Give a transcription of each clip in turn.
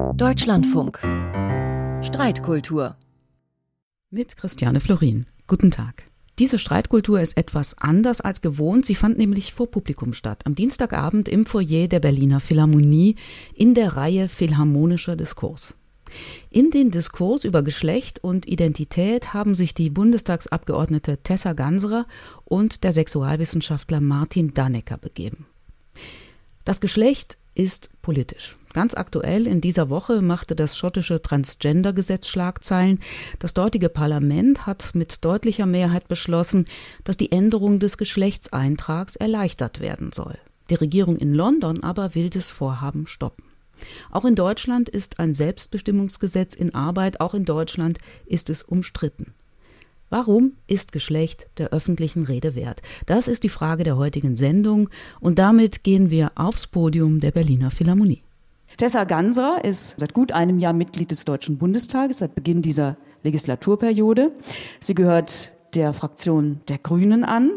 Deutschlandfunk. Streitkultur. Mit Christiane Florin. Guten Tag. Diese Streitkultur ist etwas anders als gewohnt. Sie fand nämlich vor Publikum statt. Am Dienstagabend im Foyer der Berliner Philharmonie in der Reihe Philharmonischer Diskurs. In den Diskurs über Geschlecht und Identität haben sich die Bundestagsabgeordnete Tessa Ganserer und der Sexualwissenschaftler Martin Dannecker begeben. Das Geschlecht ist politisch. Ganz aktuell in dieser Woche machte das schottische Transgender-Gesetz Schlagzeilen. Das dortige Parlament hat mit deutlicher Mehrheit beschlossen, dass die Änderung des Geschlechtseintrags erleichtert werden soll. Die Regierung in London aber will das Vorhaben stoppen. Auch in Deutschland ist ein Selbstbestimmungsgesetz in Arbeit, auch in Deutschland ist es umstritten. Warum ist Geschlecht der öffentlichen Rede wert? Das ist die Frage der heutigen Sendung und damit gehen wir aufs Podium der Berliner Philharmonie. Tessa Ganser ist seit gut einem Jahr Mitglied des Deutschen Bundestages, seit Beginn dieser Legislaturperiode. Sie gehört der Fraktion der Grünen an.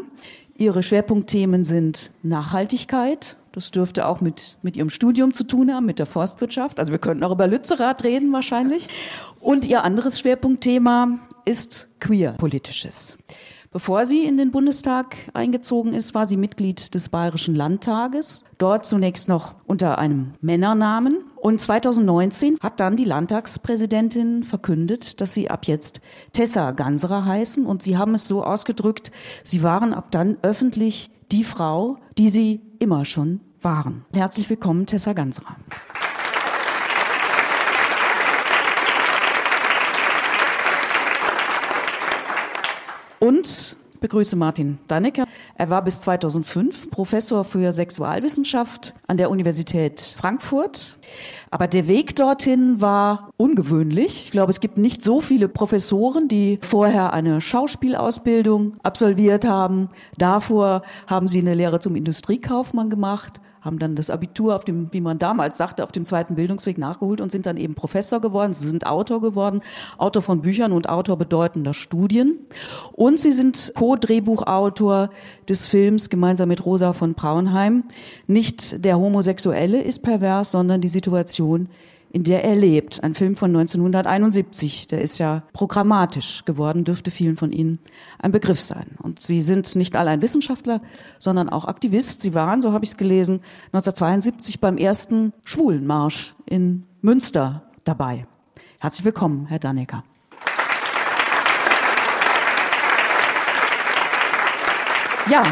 Ihre Schwerpunktthemen sind Nachhaltigkeit. Das dürfte auch mit, mit Ihrem Studium zu tun haben, mit der Forstwirtschaft. Also wir könnten auch über Lützerath reden wahrscheinlich. Und Ihr anderes Schwerpunktthema ist queer-politisches. Bevor sie in den Bundestag eingezogen ist, war sie Mitglied des Bayerischen Landtages. Dort zunächst noch unter einem Männernamen. Und 2019 hat dann die Landtagspräsidentin verkündet, dass sie ab jetzt Tessa Ganserer heißen. Und sie haben es so ausgedrückt, sie waren ab dann öffentlich die Frau, die sie immer schon waren. Herzlich willkommen, Tessa Ganserer. Und begrüße Martin Dannecker. Er war bis 2005 Professor für Sexualwissenschaft an der Universität Frankfurt. Aber der Weg dorthin war ungewöhnlich. Ich glaube, es gibt nicht so viele Professoren, die vorher eine Schauspielausbildung absolviert haben. Davor haben sie eine Lehre zum Industriekaufmann gemacht haben dann das Abitur auf dem, wie man damals sagte, auf dem zweiten Bildungsweg nachgeholt und sind dann eben Professor geworden. Sie sind Autor geworden, Autor von Büchern und Autor bedeutender Studien. Und sie sind Co-Drehbuchautor des Films gemeinsam mit Rosa von Braunheim. Nicht der Homosexuelle ist pervers, sondern die Situation in der er lebt. Ein Film von 1971, der ist ja programmatisch geworden, dürfte vielen von Ihnen ein Begriff sein. Und Sie sind nicht allein Wissenschaftler, sondern auch Aktivist. Sie waren, so habe ich es gelesen, 1972 beim ersten Schwulenmarsch in Münster dabei. Herzlich willkommen, Herr Dannecker. Ja,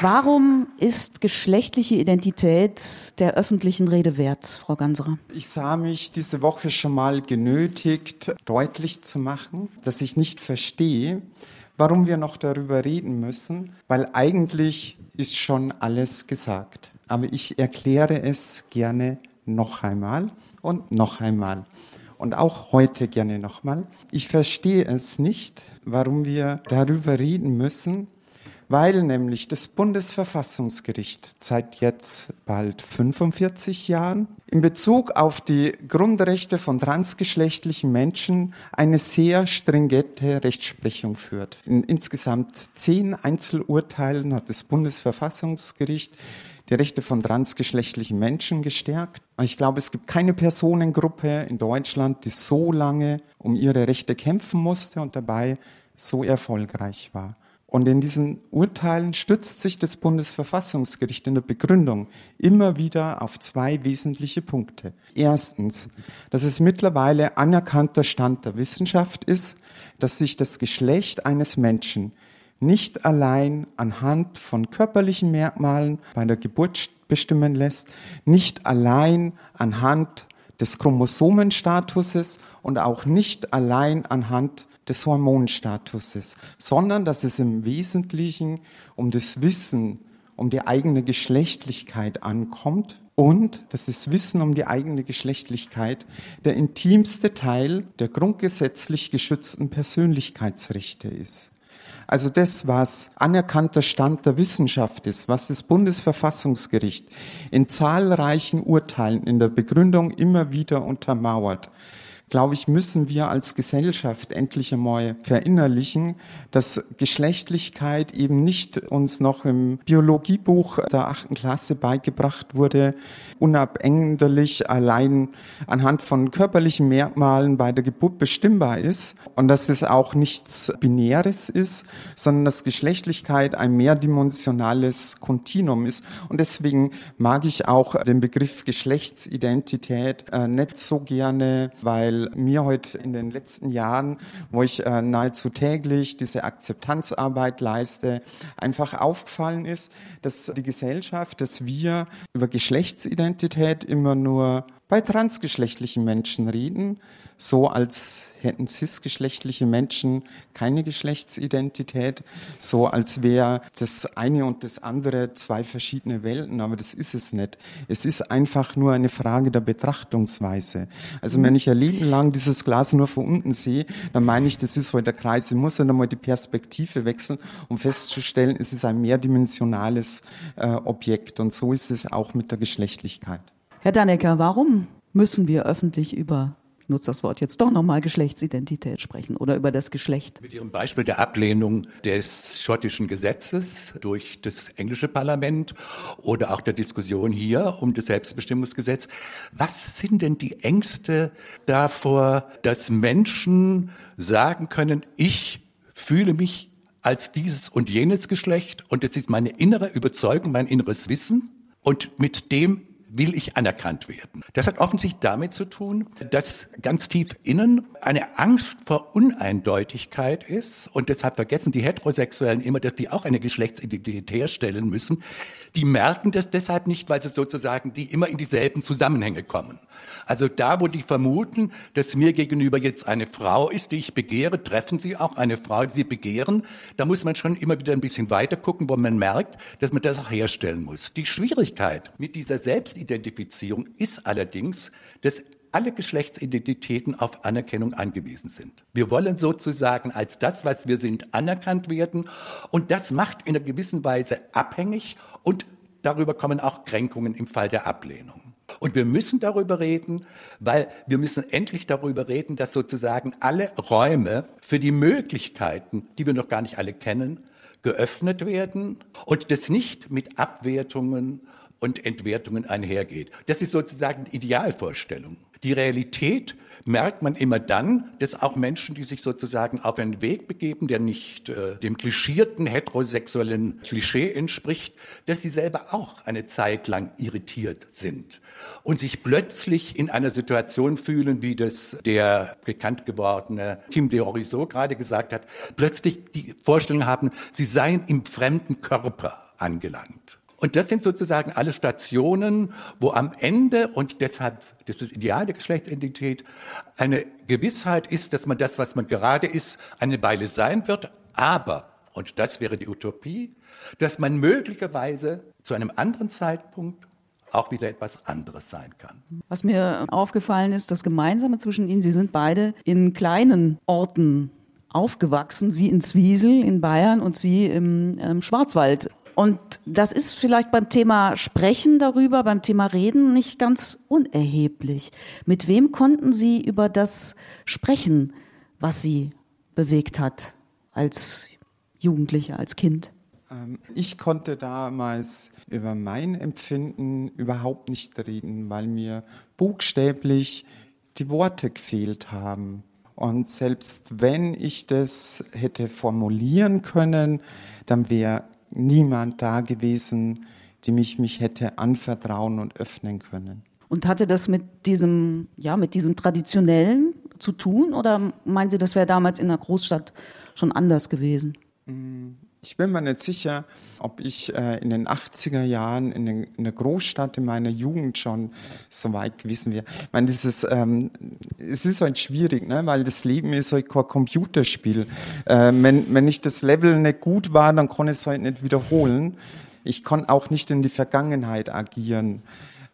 Warum ist geschlechtliche Identität der öffentlichen Rede wert, Frau Ganserer? Ich sah mich diese Woche schon mal genötigt, deutlich zu machen, dass ich nicht verstehe, warum wir noch darüber reden müssen, weil eigentlich ist schon alles gesagt. Aber ich erkläre es gerne noch einmal und noch einmal und auch heute gerne nochmal. Ich verstehe es nicht, warum wir darüber reden müssen, weil nämlich das Bundesverfassungsgericht seit jetzt bald 45 Jahren in Bezug auf die Grundrechte von transgeschlechtlichen Menschen eine sehr stringente Rechtsprechung führt. In insgesamt zehn Einzelurteilen hat das Bundesverfassungsgericht die Rechte von transgeschlechtlichen Menschen gestärkt. Ich glaube, es gibt keine Personengruppe in Deutschland, die so lange um ihre Rechte kämpfen musste und dabei so erfolgreich war. Und in diesen Urteilen stützt sich das Bundesverfassungsgericht in der Begründung immer wieder auf zwei wesentliche Punkte. Erstens, dass es mittlerweile anerkannter Stand der Wissenschaft ist, dass sich das Geschlecht eines Menschen nicht allein anhand von körperlichen Merkmalen bei der Geburt bestimmen lässt, nicht allein anhand des Chromosomenstatuses und auch nicht allein anhand des Hormonstatuses, sondern dass es im Wesentlichen um das Wissen, um die eigene Geschlechtlichkeit ankommt und dass das Wissen um die eigene Geschlechtlichkeit der intimste Teil der grundgesetzlich geschützten Persönlichkeitsrechte ist. Also das, was anerkannter Stand der Wissenschaft ist, was das Bundesverfassungsgericht in zahlreichen Urteilen in der Begründung immer wieder untermauert, glaube ich, müssen wir als Gesellschaft endlich einmal verinnerlichen, dass Geschlechtlichkeit eben nicht uns noch im Biologiebuch der achten Klasse beigebracht wurde, unabänderlich allein anhand von körperlichen Merkmalen bei der Geburt bestimmbar ist und dass es auch nichts Binäres ist, sondern dass Geschlechtlichkeit ein mehrdimensionales Kontinuum ist. Und deswegen mag ich auch den Begriff Geschlechtsidentität äh, nicht so gerne, weil mir heute in den letzten Jahren, wo ich äh, nahezu täglich diese Akzeptanzarbeit leiste, einfach aufgefallen ist, dass die Gesellschaft, dass wir über Geschlechtsidentität immer nur bei transgeschlechtlichen Menschen reden, so als hätten cisgeschlechtliche Menschen keine Geschlechtsidentität, so als wäre das eine und das andere zwei verschiedene Welten, aber das ist es nicht. Es ist einfach nur eine Frage der Betrachtungsweise. Also wenn ich ein Leben lang dieses Glas nur von unten sehe, dann meine ich, das ist heute der Kreis. Ich muss dann einmal die Perspektive wechseln, um festzustellen, es ist ein mehrdimensionales äh, Objekt und so ist es auch mit der Geschlechtlichkeit. Herr Dannecker, warum müssen wir öffentlich über nutze das Wort jetzt doch nochmal Geschlechtsidentität sprechen oder über das Geschlecht. Mit Ihrem Beispiel der Ablehnung des schottischen Gesetzes durch das englische Parlament oder auch der Diskussion hier um das Selbstbestimmungsgesetz. Was sind denn die Ängste davor, dass Menschen sagen können, ich fühle mich als dieses und jenes Geschlecht und es ist meine innere Überzeugung, mein inneres Wissen und mit dem will ich anerkannt werden. Das hat offensichtlich damit zu tun, dass ganz tief innen eine Angst vor Uneindeutigkeit ist und deshalb vergessen die Heterosexuellen immer, dass die auch eine Geschlechtsidentität herstellen müssen. Die merken das deshalb nicht, weil sie sozusagen die immer in dieselben Zusammenhänge kommen. Also da, wo die vermuten, dass mir gegenüber jetzt eine Frau ist, die ich begehre, treffen sie auch eine Frau, die sie begehren. Da muss man schon immer wieder ein bisschen weiter gucken, wo man merkt, dass man das auch herstellen muss. Die Schwierigkeit mit dieser Selbstidentifizierung ist allerdings, dass alle Geschlechtsidentitäten auf Anerkennung angewiesen sind. Wir wollen sozusagen als das, was wir sind, anerkannt werden. Und das macht in einer gewissen Weise abhängig und darüber kommen auch Kränkungen im Fall der Ablehnung. Und wir müssen darüber reden, weil wir müssen endlich darüber reden, dass sozusagen alle Räume für die Möglichkeiten, die wir noch gar nicht alle kennen, geöffnet werden und das nicht mit Abwertungen und Entwertungen einhergeht. Das ist sozusagen die Idealvorstellung. Die Realität merkt man immer dann, dass auch Menschen, die sich sozusagen auf einen Weg begeben, der nicht äh, dem klischierten heterosexuellen Klischee entspricht, dass sie selber auch eine Zeit lang irritiert sind und sich plötzlich in einer Situation fühlen, wie das der bekannt gewordene Kim de Horizot gerade gesagt hat, plötzlich die Vorstellung haben, sie seien im fremden Körper angelangt. Und das sind sozusagen alle Stationen, wo am Ende, und deshalb, das ist Ideal der Geschlechtsidentität, eine Gewissheit ist, dass man das, was man gerade ist, eine Weile sein wird, aber, und das wäre die Utopie, dass man möglicherweise zu einem anderen Zeitpunkt auch wieder etwas anderes sein kann. Was mir aufgefallen ist, das Gemeinsame zwischen Ihnen, Sie sind beide in kleinen Orten aufgewachsen, Sie in Zwiesel in Bayern und Sie im, im Schwarzwald. Und das ist vielleicht beim Thema Sprechen darüber, beim Thema Reden nicht ganz unerheblich. Mit wem konnten Sie über das sprechen, was Sie bewegt hat als Jugendlicher, als Kind? Ähm, ich konnte damals über mein Empfinden überhaupt nicht reden, weil mir buchstäblich die Worte gefehlt haben. Und selbst wenn ich das hätte formulieren können, dann wäre niemand da gewesen, dem ich mich hätte anvertrauen und öffnen können. Und hatte das mit diesem, ja, mit diesem traditionellen zu tun oder meinen Sie, das wäre damals in der Großstadt schon anders gewesen? Mm, ich bin mir nicht sicher, ob ich äh, in den 80er Jahren in, den, in, der Großstadt in meiner Jugend schon so weit gewesen wäre. Ich meine, dieses, ähm, es ist halt schwierig, ne? weil das Leben ist halt kein Computerspiel. Äh, wenn, wenn ich das Level nicht gut war, dann kann ich es halt nicht wiederholen. Ich kann auch nicht in die Vergangenheit agieren.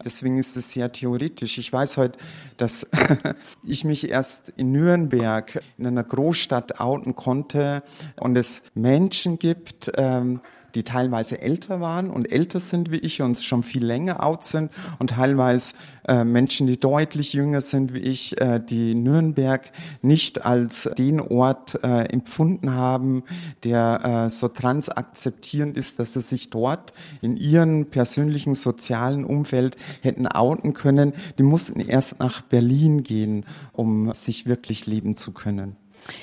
Deswegen ist es sehr theoretisch. Ich weiß heute, dass ich mich erst in Nürnberg in einer Großstadt outen konnte und es Menschen gibt, ähm, die teilweise älter waren und älter sind wie ich und schon viel länger out sind und teilweise äh, Menschen, die deutlich jünger sind wie ich, äh, die Nürnberg nicht als den Ort äh, empfunden haben, der äh, so transakzeptierend ist, dass sie sich dort in ihrem persönlichen sozialen Umfeld hätten outen können. Die mussten erst nach Berlin gehen, um sich wirklich leben zu können.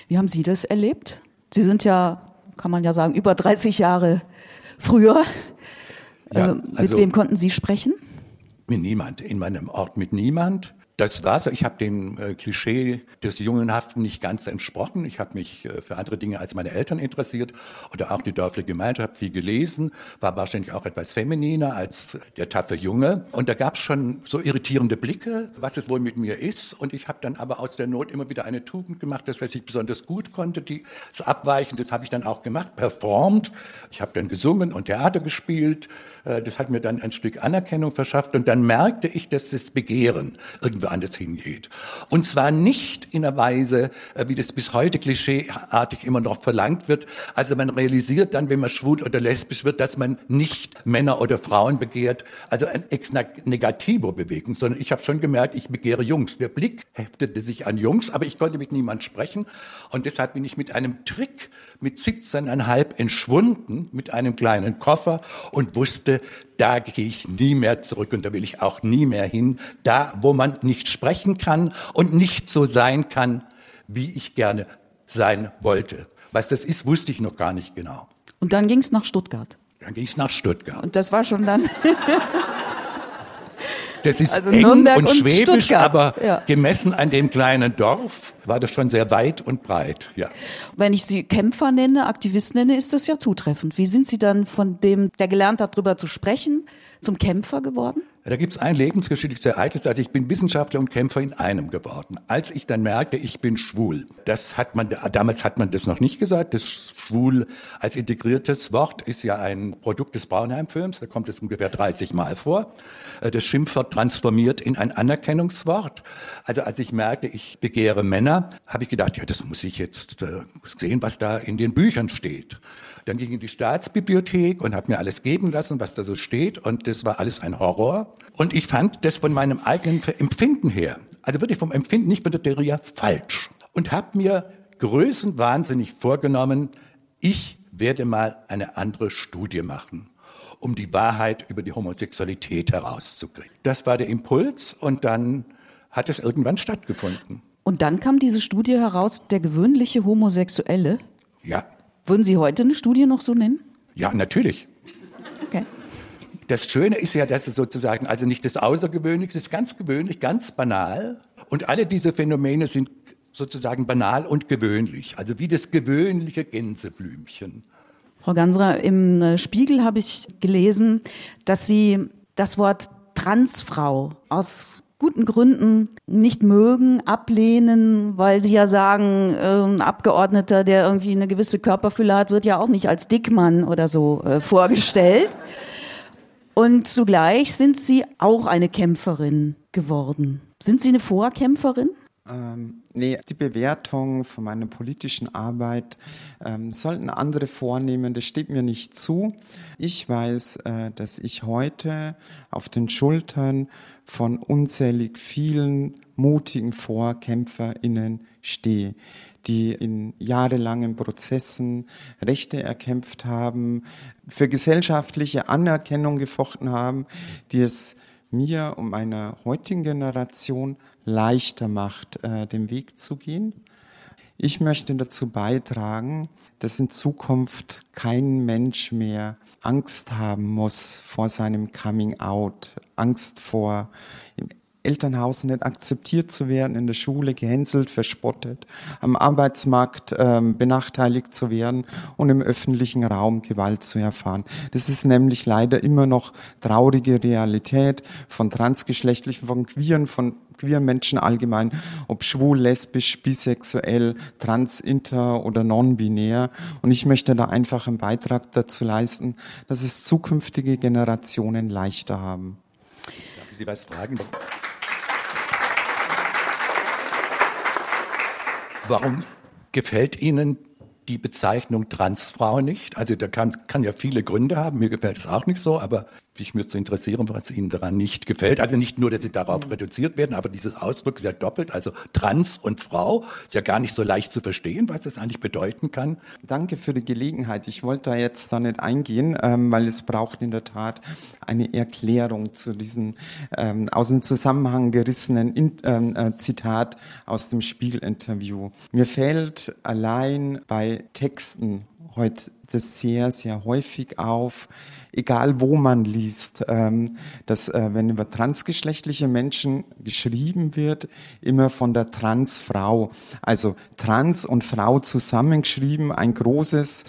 Wie haben Sie das erlebt? Sie sind ja, kann man ja sagen, über 30 Jahre früher. Ja, äh, mit also, wem konnten Sie sprechen? Mit niemand. In meinem Ort mit niemand. Das war so. Ich habe dem äh, Klischee des Jungenhaften nicht ganz entsprochen. Ich habe mich äh, für andere Dinge als meine Eltern interessiert oder auch die dörfliche Gemeinschaft viel gelesen, war wahrscheinlich auch etwas femininer als der taffe Junge. Und da gab es schon so irritierende Blicke, was es wohl mit mir ist. Und ich habe dann aber aus der Not immer wieder eine Tugend gemacht, das, was ich besonders gut konnte, die das Abweichen, das habe ich dann auch gemacht, performt. Ich habe dann gesungen und Theater gespielt. Äh, das hat mir dann ein Stück Anerkennung verschafft. Und dann merkte ich, dass das Begehren irgendwie woanders hingeht. Und zwar nicht in einer Weise, äh, wie das bis heute klischeeartig immer noch verlangt wird. Also man realisiert dann, wenn man schwul oder lesbisch wird, dass man nicht Männer oder Frauen begehrt, also ein ex negativo Bewegung, sondern ich habe schon gemerkt, ich begehre Jungs. Der Blick heftete sich an Jungs, aber ich konnte mit niemand sprechen. Und deshalb bin ich mit einem Trick mit 17,5 entschwunden, mit einem kleinen Koffer und wusste, da gehe ich nie mehr zurück und da will ich auch nie mehr hin. Da, wo man nicht sprechen kann und nicht so sein kann, wie ich gerne sein wollte. Was das ist, wusste ich noch gar nicht genau. Und dann ging es nach Stuttgart. Dann ging es nach Stuttgart. Und das war schon dann. Das ist also eng Nürnberg und, und schwäbisch, Stuttgart. aber ja. gemessen an dem kleinen Dorf war das schon sehr weit und breit. Ja. Wenn ich Sie Kämpfer nenne, Aktivist nenne, ist das ja zutreffend. Wie sind Sie dann von dem, der gelernt hat, darüber zu sprechen, zum Kämpfer geworden? Da gibt es ein lebensgeschichtliches Ereignis. Also ich bin Wissenschaftler und Kämpfer in einem geworden. Als ich dann merkte, ich bin schwul, das hat man, damals hat man das noch nicht gesagt. Das schwul als integriertes Wort ist ja ein Produkt des Braunheim-Films. Da kommt es ungefähr 30 Mal vor. Äh, das Schimpfwort transformiert in ein Anerkennungswort. Also als ich merkte, ich begehre Männer, habe ich gedacht, ja, das muss ich jetzt äh, sehen, was da in den Büchern steht. Dann ging ich in die Staatsbibliothek und habe mir alles geben lassen, was da so steht. Und das war alles ein Horror. Und ich fand das von meinem eigenen Empfinden her, also wirklich vom Empfinden, nicht von der Theorie, falsch. Und habe mir größenwahnsinnig vorgenommen, ich werde mal eine andere Studie machen, um die Wahrheit über die Homosexualität herauszukriegen. Das war der Impuls und dann hat es irgendwann stattgefunden. Und dann kam diese Studie heraus, der gewöhnliche Homosexuelle? Ja. Würden Sie heute eine Studie noch so nennen? Ja, natürlich. Okay. Das Schöne ist ja, dass es sozusagen also nicht das Außergewöhnliche ist, ganz gewöhnlich, ganz banal. Und alle diese Phänomene sind sozusagen banal und gewöhnlich, also wie das gewöhnliche Gänseblümchen. Frau Ganserer, im äh, Spiegel habe ich gelesen, dass Sie das Wort Transfrau aus guten Gründen nicht mögen, ablehnen, weil sie ja sagen, äh, ein Abgeordneter, der irgendwie eine gewisse Körperfülle hat, wird ja auch nicht als Dickmann oder so äh, vorgestellt. Und zugleich sind Sie auch eine Kämpferin geworden. Sind Sie eine Vorkämpferin? Ähm, nee, die Bewertung von meiner politischen Arbeit ähm, sollten andere vornehmen. Das steht mir nicht zu. Ich weiß, äh, dass ich heute auf den Schultern von unzählig vielen mutigen VorkämpferInnen stehe, die in jahrelangen Prozessen Rechte erkämpft haben, für gesellschaftliche Anerkennung gefochten haben, die es mir und meiner heutigen Generation leichter macht, äh, den Weg zu gehen. Ich möchte dazu beitragen, dass in Zukunft kein Mensch mehr Angst haben muss vor seinem Coming Out, Angst vor im Elternhaus nicht akzeptiert zu werden, in der Schule gehänselt, verspottet, am Arbeitsmarkt ähm, benachteiligt zu werden und im öffentlichen Raum Gewalt zu erfahren. Das ist nämlich leider immer noch traurige Realität von transgeschlechtlichen, von queeren, von queeren Menschen allgemein, ob schwul, lesbisch, bisexuell, trans, inter oder non-binär. Und ich möchte da einfach einen Beitrag dazu leisten, dass es zukünftige Generationen leichter haben. Darf ich Sie was fragen? Warum gefällt Ihnen die Bezeichnung Transfrau nicht. Also da kann, kann ja viele Gründe haben. Mir gefällt es auch nicht so, aber ich müsste interessieren, was Ihnen daran nicht gefällt. Also nicht nur, dass Sie darauf reduziert werden, aber dieses Ausdruck ist ja doppelt. Also Trans und Frau ist ja gar nicht so leicht zu verstehen, was das eigentlich bedeuten kann. Danke für die Gelegenheit. Ich wollte da jetzt da nicht eingehen, ähm, weil es braucht in der Tat eine Erklärung zu diesem ähm, aus dem Zusammenhang gerissenen in, ähm, äh, Zitat aus dem Spiegel-Interview. Mir fällt allein bei Texten heute das sehr, sehr häufig auf, egal wo man liest, ähm, dass äh, wenn über transgeschlechtliche Menschen geschrieben wird, immer von der Transfrau, also Trans und Frau zusammengeschrieben, ein großes,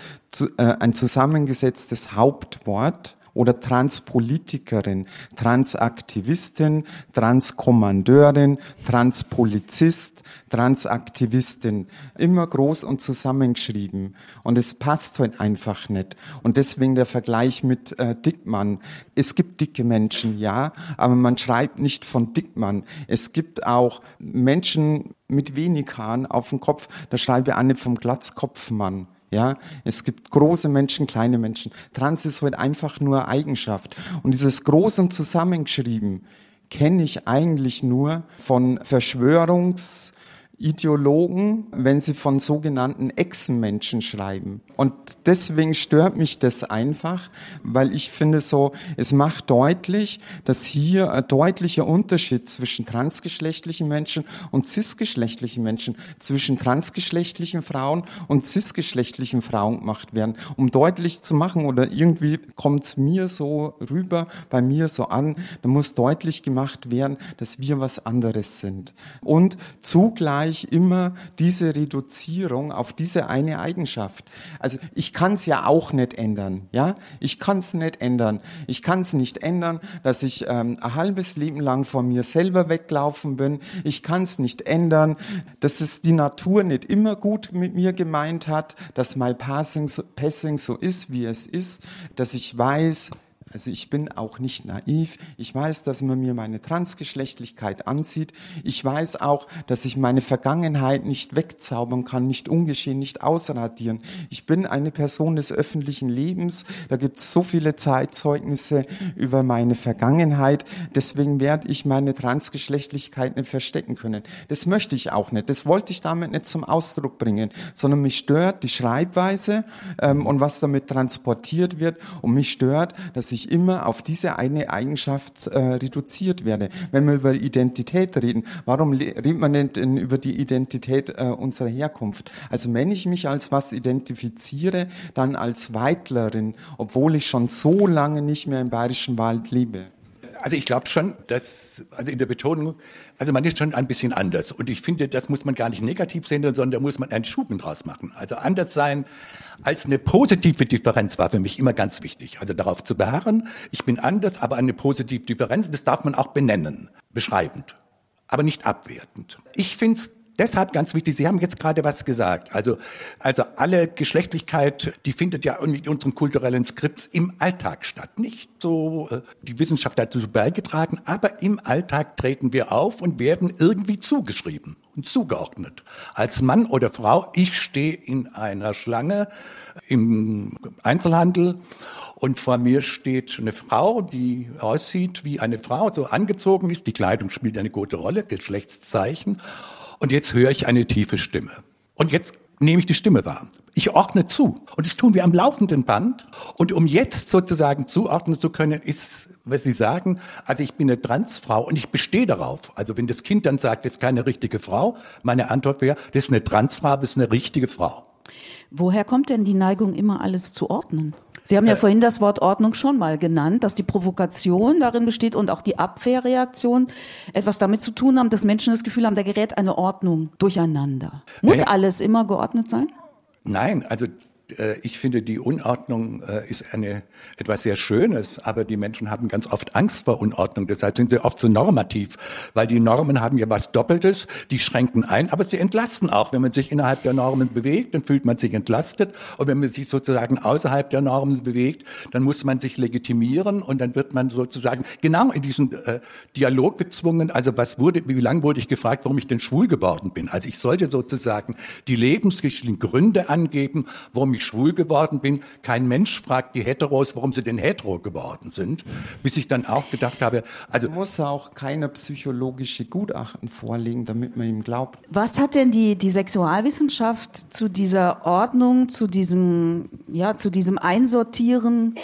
äh, ein zusammengesetztes Hauptwort oder Transpolitikerin, Transaktivistin, Transkommandeurin, Transpolizist, Transaktivistin. Immer groß und zusammengeschrieben. Und es passt halt einfach nicht. Und deswegen der Vergleich mit äh, Dickmann. Es gibt dicke Menschen, ja, aber man schreibt nicht von Dickmann. Es gibt auch Menschen mit wenig Haaren auf dem Kopf, da schreibe ich auch nicht vom Glatzkopfmann. Ja, es gibt große Menschen, kleine Menschen. Trans ist halt einfach nur Eigenschaft. Und dieses Großen zusammengeschrieben kenne ich eigentlich nur von Verschwörungs- Ideologen, wenn sie von sogenannten Echsenmenschen schreiben. Und deswegen stört mich das einfach, weil ich finde so, es macht deutlich, dass hier ein deutlicher Unterschied zwischen transgeschlechtlichen Menschen und cisgeschlechtlichen Menschen, zwischen transgeschlechtlichen Frauen und cisgeschlechtlichen Frauen gemacht werden, um deutlich zu machen oder irgendwie kommt es mir so rüber, bei mir so an, da muss deutlich gemacht werden, dass wir was anderes sind. Und zugleich gleich immer diese Reduzierung auf diese eine Eigenschaft. Also ich kann es ja auch nicht ändern, ja? Ich kann es nicht ändern. Ich kann es nicht ändern, dass ich ähm, ein halbes Leben lang von mir selber weglaufen bin. Ich kann es nicht ändern, dass es die Natur nicht immer gut mit mir gemeint hat, dass mal Passing so, Passing so ist, wie es ist, dass ich weiß, also ich bin auch nicht naiv. Ich weiß, dass man mir meine Transgeschlechtlichkeit ansieht. Ich weiß auch, dass ich meine Vergangenheit nicht wegzaubern kann, nicht ungeschehen, nicht ausradieren. Ich bin eine Person des öffentlichen Lebens. Da gibt es so viele Zeitzeugnisse über meine Vergangenheit. Deswegen werde ich meine Transgeschlechtlichkeit nicht verstecken können. Das möchte ich auch nicht. Das wollte ich damit nicht zum Ausdruck bringen, sondern mich stört die Schreibweise ähm, und was damit transportiert wird. Und mich stört, dass ich immer auf diese eine Eigenschaft äh, reduziert werde. Wenn wir über Identität reden, warum redet man denn über die Identität äh, unserer Herkunft? Also wenn ich mich als was identifiziere, dann als Weitlerin, obwohl ich schon so lange nicht mehr im Bayerischen Wald lebe. Also ich glaube schon, dass, also in der Betonung, also man ist schon ein bisschen anders. Und ich finde, das muss man gar nicht negativ sehen, sondern da muss man einen Schuben draus machen. Also anders sein als eine positive Differenz war für mich immer ganz wichtig. Also darauf zu beharren, ich bin anders, aber eine positive Differenz, das darf man auch benennen, beschreibend, aber nicht abwertend. Ich finde es Deshalb ganz wichtig, Sie haben jetzt gerade was gesagt. Also, also alle Geschlechtlichkeit, die findet ja mit unseren kulturellen Skripts im Alltag statt. Nicht so äh, die Wissenschaft dazu beigetragen, aber im Alltag treten wir auf und werden irgendwie zugeschrieben und zugeordnet. Als Mann oder Frau, ich stehe in einer Schlange im Einzelhandel und vor mir steht eine Frau, die aussieht wie eine Frau, so angezogen ist. Die Kleidung spielt eine gute Rolle, Geschlechtszeichen. Und jetzt höre ich eine tiefe Stimme. Und jetzt nehme ich die Stimme wahr. Ich ordne zu. Und das tun wir am laufenden Band. Und um jetzt sozusagen zuordnen zu können, ist, was Sie sagen, also ich bin eine Transfrau und ich bestehe darauf. Also wenn das Kind dann sagt, das ist keine richtige Frau, meine Antwort wäre, das ist eine Transfrau, das ist eine richtige Frau. Woher kommt denn die Neigung, immer alles zu ordnen? Sie haben ja äh, vorhin das Wort Ordnung schon mal genannt, dass die Provokation darin besteht und auch die Abwehrreaktion etwas damit zu tun haben, dass Menschen das Gefühl haben, da gerät eine Ordnung durcheinander. Muss naja. alles immer geordnet sein? Nein, also äh, ich finde, die Unordnung äh, ist eine, etwas sehr Schönes, aber die Menschen haben ganz oft Angst vor Unordnung. Deshalb sind sie oft so normativ, weil die Normen haben ja was Doppeltes, die schränken ein, aber sie entlasten auch. Wenn man sich innerhalb der Normen bewegt, dann fühlt man sich entlastet. Und wenn man sich sozusagen außerhalb der Normen bewegt, dann muss man sich legitimieren und dann wird man sozusagen genau in diesen äh, Dialog gezwungen. Also was wurde, wie lange wurde ich gefragt, warum ich denn schwul geworden bin? Also ich sollte sozusagen die lebensgeschichtlichen Gründe angeben, warum ich schwul geworden bin. Kein Mensch fragt die Heteros, warum sie denn hetero geworden sind. Bis ich dann auch gedacht habe, also. Es muss auch keine psychologische Gutachten vorlegen, damit man ihm glaubt. Was hat denn die, die Sexualwissenschaft zu dieser Ordnung, zu diesem, ja, zu diesem Einsortieren,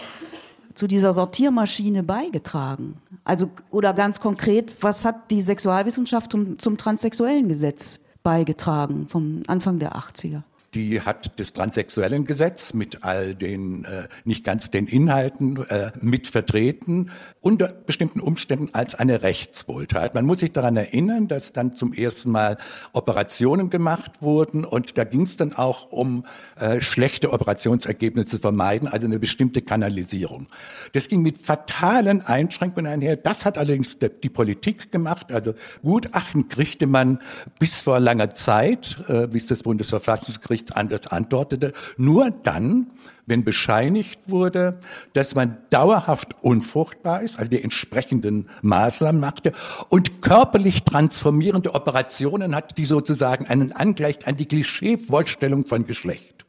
zu dieser Sortiermaschine beigetragen? Also, oder ganz konkret, was hat die Sexualwissenschaft zum, zum transsexuellen Gesetz beigetragen vom Anfang der 80er? Die hat das transsexuellen Gesetz mit all den äh, nicht ganz den Inhalten äh, mit vertreten unter bestimmten Umständen als eine Rechtswohltat. Man muss sich daran erinnern, dass dann zum ersten Mal Operationen gemacht wurden und da ging es dann auch um äh, schlechte Operationsergebnisse zu vermeiden, also eine bestimmte Kanalisierung. Das ging mit fatalen Einschränkungen einher. Das hat allerdings die Politik gemacht. Also Gutachten kriegte man bis vor langer Zeit, äh, bis das Bundesverfassungsgericht nichts anderes antwortete, nur dann, wenn bescheinigt wurde, dass man dauerhaft unfruchtbar ist, also die entsprechenden Maßnahmen machte und körperlich transformierende Operationen hat, die sozusagen einen angleicht an die Klischeevorstellung von Geschlecht.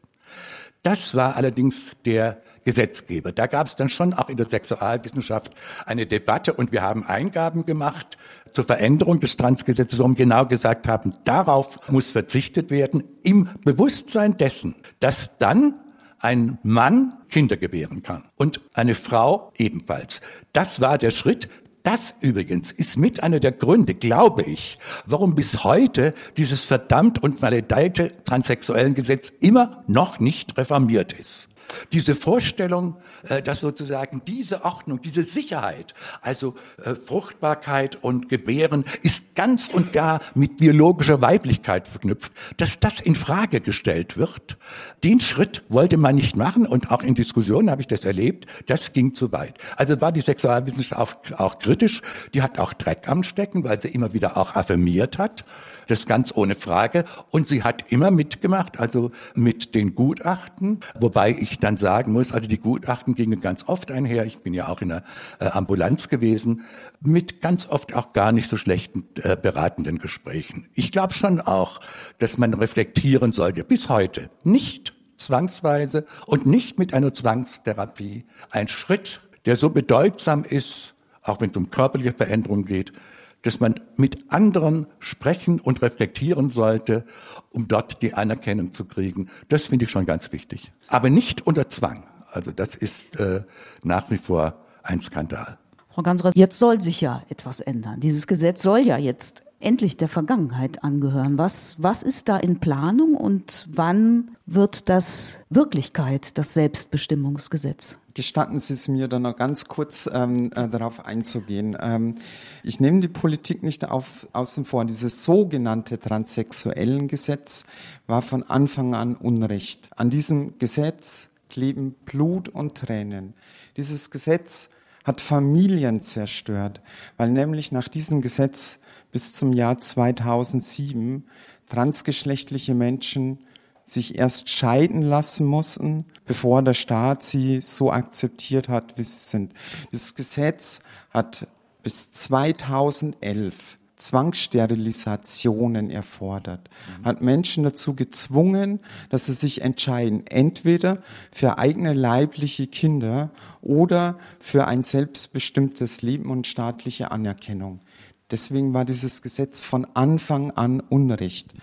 Das war allerdings der Gesetzgeber. Da gab es dann schon auch in der Sexualwissenschaft eine Debatte und wir haben Eingaben gemacht zur Veränderung des Transgesetzes, wir genau gesagt haben, darauf muss verzichtet werden, im Bewusstsein dessen, dass dann ein Mann Kinder gebären kann und eine Frau ebenfalls. Das war der Schritt, das übrigens ist mit einer der Gründe, glaube ich, warum bis heute dieses verdammt und maledeite transsexuellen Gesetz immer noch nicht reformiert ist. Diese Vorstellung, äh, dass sozusagen diese Ordnung, diese Sicherheit, also äh, Fruchtbarkeit und Gebären, ist ganz und gar mit biologischer Weiblichkeit verknüpft, dass das in Frage gestellt wird. Den Schritt wollte man nicht machen und auch in Diskussionen habe ich das erlebt, das ging zu weit. Also war die Sexualwissenschaft auch, auch kritisch, die hat auch Dreck am Stecken, weil sie immer wieder auch affirmiert hat. Das ganz ohne Frage. Und sie hat immer mitgemacht, also mit den Gutachten, wobei ich dann sagen muss, also die Gutachten gingen ganz oft einher. Ich bin ja auch in der äh, Ambulanz gewesen, mit ganz oft auch gar nicht so schlechten äh, beratenden Gesprächen. Ich glaube schon auch, dass man reflektieren sollte, bis heute nicht zwangsweise und nicht mit einer Zwangstherapie. Ein Schritt, der so bedeutsam ist, auch wenn es um körperliche Veränderungen geht, dass man mit anderen sprechen und reflektieren sollte, um dort die Anerkennung zu kriegen. Das finde ich schon ganz wichtig. Aber nicht unter Zwang. Also das ist äh, nach wie vor ein Skandal. Frau Ganserer, jetzt soll sich ja etwas ändern. Dieses Gesetz soll ja jetzt endlich der Vergangenheit angehören. Was, was ist da in Planung und wann wird das Wirklichkeit, das Selbstbestimmungsgesetz? Gestatten Sie es mir dann noch ganz kurz ähm, äh, darauf einzugehen. Ähm, ich nehme die Politik nicht auf, außen vor. Dieses sogenannte transsexuellen Gesetz war von Anfang an Unrecht. An diesem Gesetz kleben Blut und Tränen. Dieses Gesetz hat Familien zerstört, weil nämlich nach diesem Gesetz bis zum Jahr 2007 transgeschlechtliche Menschen sich erst scheiden lassen mussten, bevor der Staat sie so akzeptiert hat, wie sie sind. Dieses Gesetz hat bis 2011 Zwangssterilisationen erfordert, hat Menschen dazu gezwungen, dass sie sich entscheiden, entweder für eigene leibliche Kinder oder für ein selbstbestimmtes Leben und staatliche Anerkennung. Deswegen war dieses Gesetz von Anfang an Unrecht.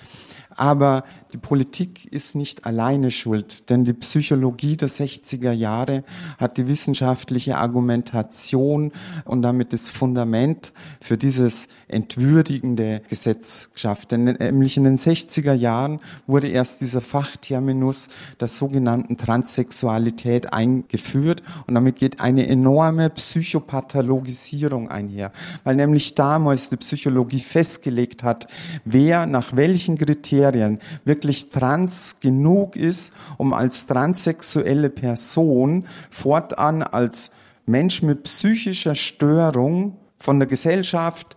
Aber die Politik ist nicht alleine schuld, denn die Psychologie der 60er Jahre hat die wissenschaftliche Argumentation und damit das Fundament für dieses entwürdigende Gesetz geschafft. Denn nämlich in den 60er Jahren wurde erst dieser Fachterminus der sogenannten Transsexualität eingeführt und damit geht eine enorme Psychopathologisierung einher, weil nämlich damals die Psychologie festgelegt hat, wer nach welchen Kriterien Kriterien wirklich trans genug ist, um als transsexuelle Person fortan als Mensch mit psychischer Störung von der Gesellschaft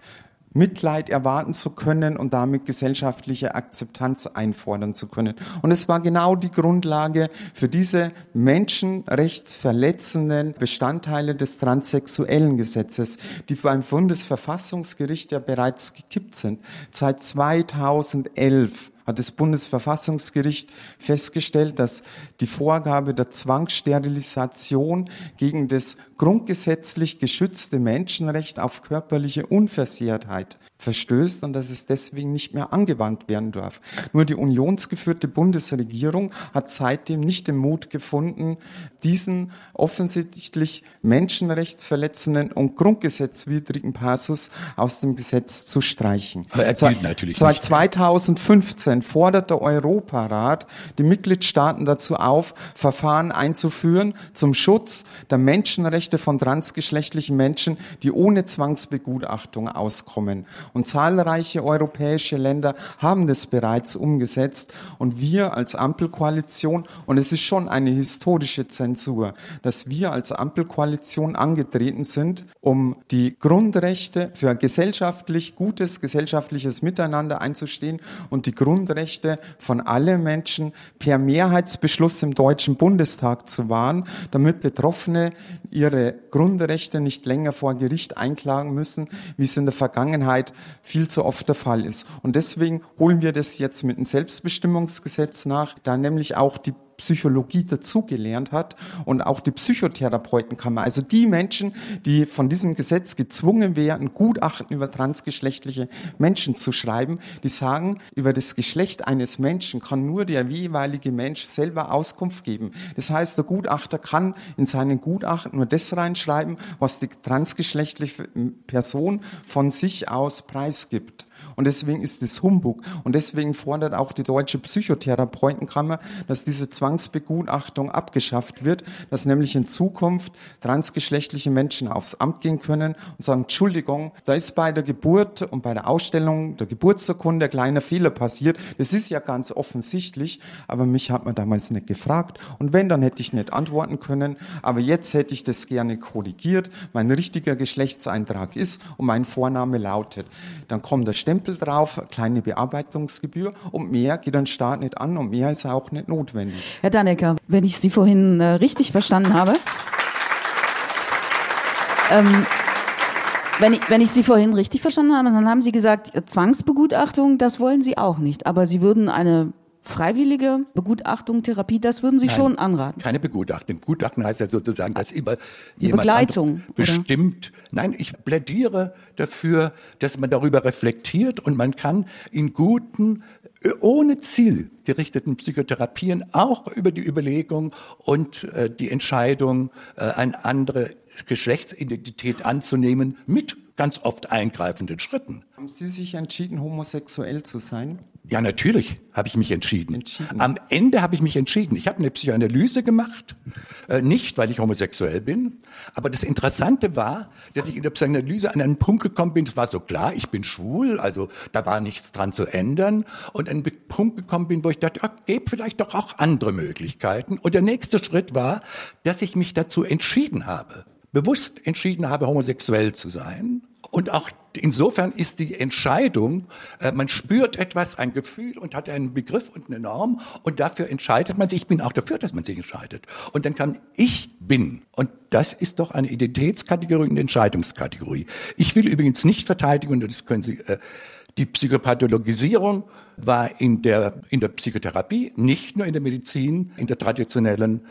Mitleid erwarten zu können und damit gesellschaftliche Akzeptanz einfordern zu können. Und es war genau die Grundlage für diese menschenrechtsverletzenden Bestandteile des transsexuellen Gesetzes, die beim Bundesverfassungsgericht ja bereits gekippt sind. Seit 2011 hat das Bundesverfassungsgericht festgestellt, dass die Vorgabe der Zwangssterilisation gegen das grundgesetzlich geschützte Menschenrecht auf körperliche Unversehrtheit verstößt und dass es deswegen nicht mehr angewandt werden darf. Nur die unionsgeführte Bundesregierung hat seitdem nicht den Mut gefunden, diesen offensichtlich menschenrechtsverletzenden und grundgesetzwidrigen Passus aus dem Gesetz zu streichen. Aber er gilt natürlich Seit 2015 2017 fordert der Europarat die Mitgliedstaaten dazu auf, Verfahren einzuführen zum Schutz der Menschenrechte von transgeschlechtlichen Menschen, die ohne Zwangsbegutachtung auskommen. Und zahlreiche europäische Länder haben das bereits umgesetzt und wir als Ampelkoalition, und es ist schon eine historische Zensur, dass wir als Ampelkoalition angetreten sind, um die Grundrechte für gesellschaftlich gutes gesellschaftliches Miteinander einzustehen und die Grundrechte Grundrechte von allen Menschen per Mehrheitsbeschluss im Deutschen Bundestag zu wahren, damit Betroffene ihre Grundrechte nicht länger vor Gericht einklagen müssen, wie es in der Vergangenheit viel zu oft der Fall ist. Und deswegen holen wir das jetzt mit dem Selbstbestimmungsgesetz nach, da nämlich auch die Psychologie dazugelernt hat und auch die Psychotherapeutenkammer. Also die Menschen, die von diesem Gesetz gezwungen werden, Gutachten über transgeschlechtliche Menschen zu schreiben, die sagen, über das Geschlecht eines Menschen kann nur der jeweilige Mensch selber Auskunft geben. Das heißt, der Gutachter kann in seinen Gutachten nur das reinschreiben, was die transgeschlechtliche Person von sich aus preisgibt. Und deswegen ist es Humbug. Und deswegen fordert auch die Deutsche Psychotherapeutenkammer, dass diese Zwangsbegutachtung abgeschafft wird, dass nämlich in Zukunft transgeschlechtliche Menschen aufs Amt gehen können und sagen, Entschuldigung, da ist bei der Geburt und bei der Ausstellung der Geburtsurkunde ein kleiner Fehler passiert. Das ist ja ganz offensichtlich, aber mich hat man damals nicht gefragt. Und wenn, dann hätte ich nicht antworten können. Aber jetzt hätte ich das gerne korrigiert. Mein richtiger Geschlechtseintrag ist und mein Vorname lautet. Dann kommt der Stempel drauf, kleine Bearbeitungsgebühr und mehr geht ein Staat nicht an und mehr ist auch nicht notwendig. Herr Dannecker, wenn ich Sie vorhin äh, richtig verstanden habe, ähm, wenn ich, wenn ich Sie vorhin richtig verstanden habe, dann haben Sie gesagt, Zwangsbegutachtung, das wollen Sie auch nicht. Aber Sie würden eine freiwillige Begutachtung, Therapie, das würden Sie Nein, schon anraten. Keine Begutachtung. Begutachtung heißt ja sozusagen, dass immer jemand Begleitung, bestimmt. Nein, ich plädiere dafür, dass man darüber reflektiert und man kann in guten, ohne Ziel gerichteten Psychotherapien auch über die Überlegung und äh, die Entscheidung, äh, eine andere Geschlechtsidentität anzunehmen, mit ganz oft eingreifenden Schritten. Haben Sie sich entschieden, homosexuell zu sein? Ja, natürlich habe ich mich entschieden. Entschieden. Am Ende habe ich mich entschieden. Ich habe eine Psychoanalyse gemacht, äh, nicht weil ich homosexuell bin, aber das Interessante war, dass ich in der Psychoanalyse an einen Punkt gekommen bin, es war so klar, ich bin schwul, also da war nichts dran zu ändern und an einen Punkt gekommen bin, wo ich dachte, ja, gäbe vielleicht doch auch andere Möglichkeiten. Und der nächste Schritt war, dass ich mich dazu entschieden habe, bewusst entschieden habe, homosexuell zu sein. Und auch insofern ist die Entscheidung, äh, man spürt etwas, ein Gefühl und hat einen Begriff und eine Norm und dafür entscheidet man sich. Ich bin auch dafür, dass man sich entscheidet. Und dann kann ich bin. Und das ist doch eine Identitätskategorie und Entscheidungskategorie. Ich will übrigens nicht verteidigen, und das können Sie, äh, die Psychopathologisierung war in der, in der Psychotherapie, nicht nur in der Medizin, in der traditionellen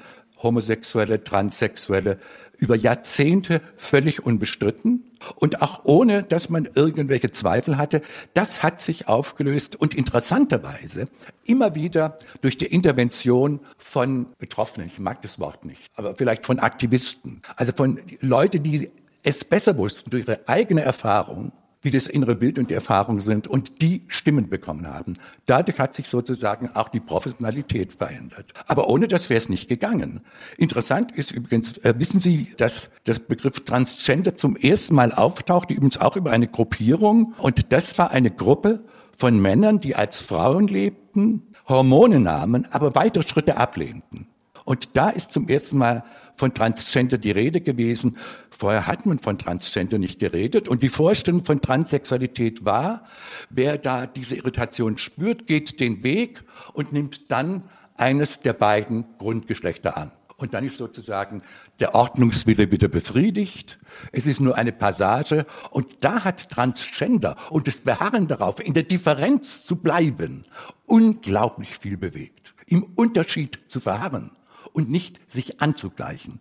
Homosexuelle, Transsexuelle, über Jahrzehnte völlig unbestritten und auch ohne, dass man irgendwelche Zweifel hatte. Das hat sich aufgelöst und interessanterweise immer wieder durch die Intervention von Betroffenen, ich mag das Wort nicht, aber vielleicht von Aktivisten, also von Leuten, die es besser wussten durch ihre eigene Erfahrung, wie das innere Bild und die Erfahrung sind und die Stimmen bekommen haben. Dadurch hat sich sozusagen auch die Professionalität verändert. Aber ohne das wäre es nicht gegangen. Interessant ist übrigens, äh, wissen Sie, dass das Begriff Transgender zum ersten Mal auftauchte, übrigens auch über eine Gruppierung. Und das war eine Gruppe von Männern, die als Frauen lebten, Hormone nahmen, aber weitere Schritte ablehnten. Und da ist zum ersten Mal von Transgender die Rede gewesen. Vorher hat man von Transgender nicht geredet. Und die Vorstellung von Transsexualität war, wer da diese Irritation spürt, geht den Weg und nimmt dann eines der beiden Grundgeschlechter an. Und dann ist sozusagen der Ordnungswille wieder befriedigt. Es ist nur eine Passage. Und da hat Transgender und das Beharren darauf, in der Differenz zu bleiben, unglaublich viel bewegt. Im Unterschied zu verharren und nicht sich anzugleichen.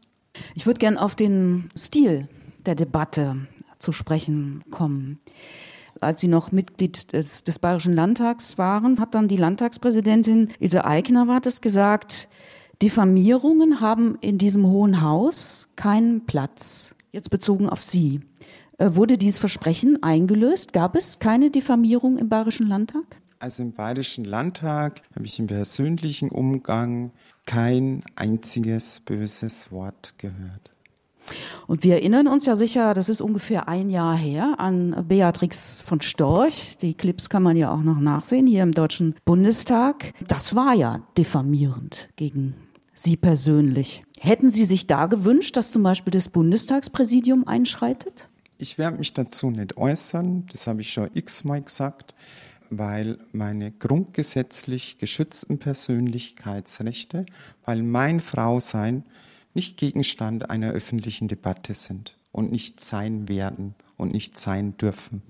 Ich würde gern auf den Stil der Debatte zu sprechen kommen. Als Sie noch Mitglied des, des Bayerischen Landtags waren, hat dann die Landtagspräsidentin Ilse Aigner war das gesagt, Diffamierungen haben in diesem Hohen Haus keinen Platz. Jetzt bezogen auf Sie. Äh, wurde dieses Versprechen eingelöst? Gab es keine Diffamierung im Bayerischen Landtag? Also im Bayerischen Landtag habe ich im persönlichen Umgang kein einziges böses Wort gehört. Und wir erinnern uns ja sicher, das ist ungefähr ein Jahr her, an Beatrix von Storch. Die Clips kann man ja auch noch nachsehen hier im Deutschen Bundestag. Das war ja diffamierend gegen Sie persönlich. Hätten Sie sich da gewünscht, dass zum Beispiel das Bundestagspräsidium einschreitet? Ich werde mich dazu nicht äußern, das habe ich schon x-mal gesagt, weil meine grundgesetzlich geschützten Persönlichkeitsrechte, weil mein Frausein nicht Gegenstand einer öffentlichen Debatte sind und nicht sein werden und nicht sein dürfen.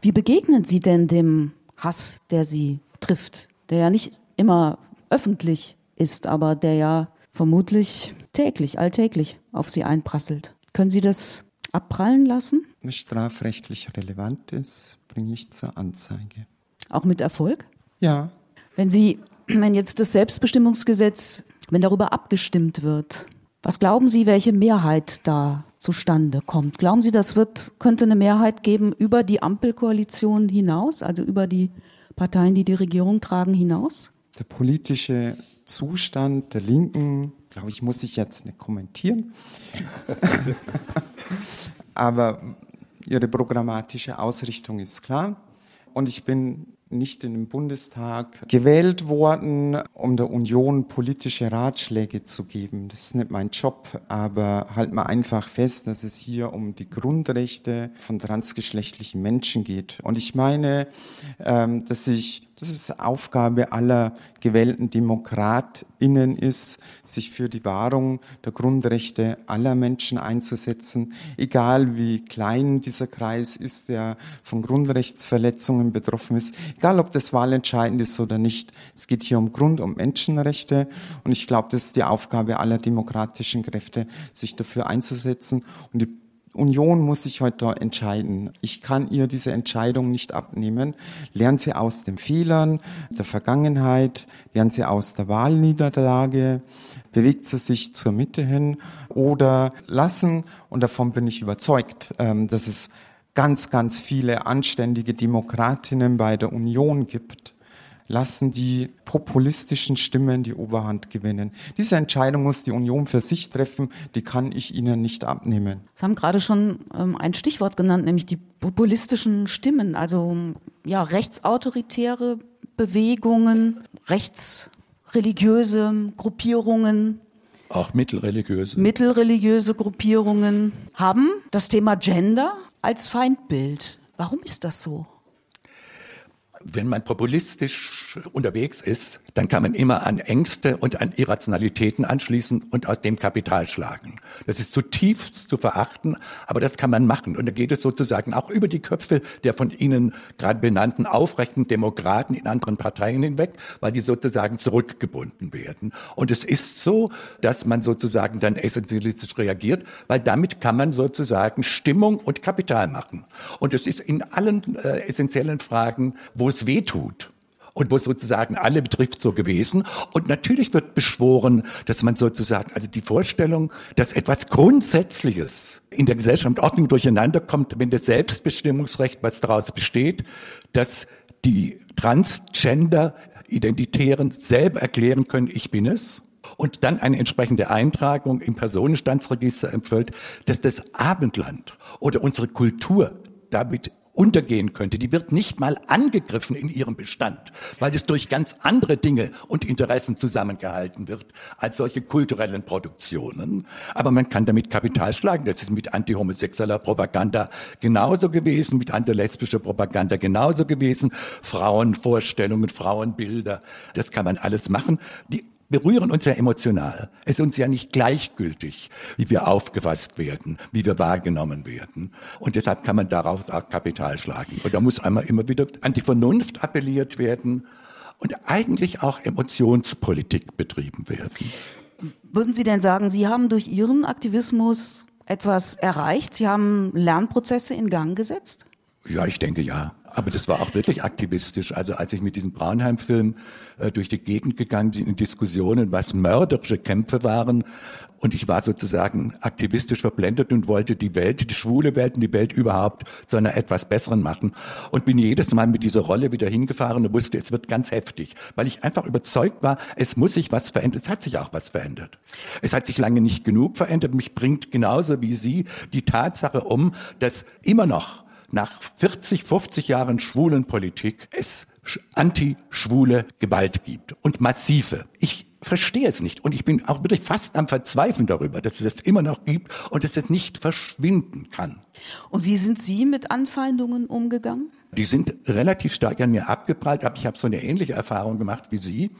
Wie begegnen Sie denn dem Hass, der Sie trifft, der ja nicht immer öffentlich ist, aber der ja vermutlich täglich, alltäglich auf Sie einprasselt. Können Sie das abprallen lassen? Was strafrechtlich relevant ist, bringe ich zur Anzeige. Auch mit Erfolg? Ja. Wenn Sie, wenn jetzt das Selbstbestimmungsgesetz, wenn darüber abgestimmt wird, was glauben Sie, welche Mehrheit da zustande kommt? Glauben Sie, das wird, könnte eine Mehrheit geben über die Ampelkoalition hinaus, also über die Parteien, die die Regierung tragen, hinaus? der politische Zustand der Linken, glaube ich, muss ich jetzt nicht kommentieren. Aber ihre programmatische Ausrichtung ist klar. Und ich bin nicht in den Bundestag gewählt worden, um der Union politische Ratschläge zu geben. Das ist nicht mein Job, aber halt mal einfach fest, dass es hier um die Grundrechte von transgeschlechtlichen Menschen geht. Und ich meine, ähm, dass ich das ist Aufgabe aller gewählten DemokratInnen ist, sich für die Wahrung der Grundrechte aller Menschen einzusetzen, egal wie klein dieser Kreis ist, der von Grundrechtsverletzungen betroffen ist, egal ob das wahlentscheidend ist oder nicht. Es geht hier um Grund- und Menschenrechte und ich glaube, das ist die Aufgabe aller demokratischen Kräfte, sich dafür einzusetzen und die Union muss sich heute entscheiden. Ich kann ihr diese Entscheidung nicht abnehmen. Lernen Sie aus den Fehlern der Vergangenheit, lernen Sie aus der Wahlniederlage, bewegt sie sich zur Mitte hin oder lassen, und davon bin ich überzeugt, ähm, dass es ganz, ganz viele anständige Demokratinnen bei der Union gibt, lassen die populistischen Stimmen die Oberhand gewinnen. Diese Entscheidung muss die Union für sich treffen, die kann ich ihnen nicht abnehmen. Sie haben gerade schon ähm, ein Stichwort genannt, nämlich die populistischen Stimmen, also ja, rechtsautoritäre Bewegungen, rechtsreligiöse Gruppierungen. Auch mittelreligiöse. Mittelreligiöse Gruppierungen haben das Thema Gender als Feindbild. Warum ist das so? Wenn man populistisch unterwegs ist, dann kann man immer an Ängste und an Irrationalitäten anschließen und aus dem Kapital schlagen. Das ist zutiefst zu verachten, aber das kann man machen. Und da geht es sozusagen auch über die Köpfe der von Ihnen gerade benannten aufrechten Demokraten in anderen Parteien hinweg, weil die sozusagen zurückgebunden werden. Und es ist so, dass man sozusagen dann essentialistisch reagiert, weil damit kann man sozusagen Stimmung und Kapital machen. Und es ist in allen äh, essentiellen Fragen, wo es weh tut und wo sozusagen alle betrifft, so gewesen. Und natürlich wird beschworen, dass man sozusagen, also die Vorstellung, dass etwas Grundsätzliches in der Gesellschaft Ordnung durcheinander kommt, wenn das Selbstbestimmungsrecht, was daraus besteht, dass die Transgender-Identitären selber erklären können, ich bin es. Und dann eine entsprechende Eintragung im Personenstandsregister empfiehlt, dass das Abendland oder unsere Kultur damit untergehen könnte. Die wird nicht mal angegriffen in ihrem Bestand, weil es durch ganz andere Dinge und Interessen zusammengehalten wird als solche kulturellen Produktionen. Aber man kann damit Kapital schlagen. Das ist mit antihomosexueller Propaganda genauso gewesen, mit antilesbischer Propaganda genauso gewesen. Frauenvorstellungen, Frauenbilder, das kann man alles machen. Die berühren uns ja emotional. Es ist uns ja nicht gleichgültig, wie wir aufgefasst werden, wie wir wahrgenommen werden. Und deshalb kann man daraus auch Kapital schlagen. Und da muss einmal immer wieder an die Vernunft appelliert werden und eigentlich auch Emotionspolitik betrieben werden. Würden Sie denn sagen, Sie haben durch Ihren Aktivismus etwas erreicht? Sie haben Lernprozesse in Gang gesetzt? Ja, ich denke ja. Aber das war auch wirklich aktivistisch. Also als ich mit diesem Braunheim-Film äh, durch die Gegend gegangen bin in Diskussionen, was mörderische Kämpfe waren, und ich war sozusagen aktivistisch verblendet und wollte die Welt, die schwule Welt und die Welt überhaupt zu einer etwas besseren machen. Und bin jedes Mal mit dieser Rolle wieder hingefahren und wusste, es wird ganz heftig, weil ich einfach überzeugt war, es muss sich was verändern. Es hat sich auch was verändert. Es hat sich lange nicht genug verändert. Mich bringt genauso wie Sie die Tatsache um, dass immer noch nach 40, 50 Jahren Schwulenpolitik es anti-schwule Gewalt gibt und massive. Ich verstehe es nicht und ich bin auch wirklich fast am Verzweifeln darüber, dass es das immer noch gibt und dass es nicht verschwinden kann. Und wie sind Sie mit Anfeindungen umgegangen? Die sind relativ stark an mir abgeprallt, aber ich habe so eine ähnliche Erfahrung gemacht wie Sie.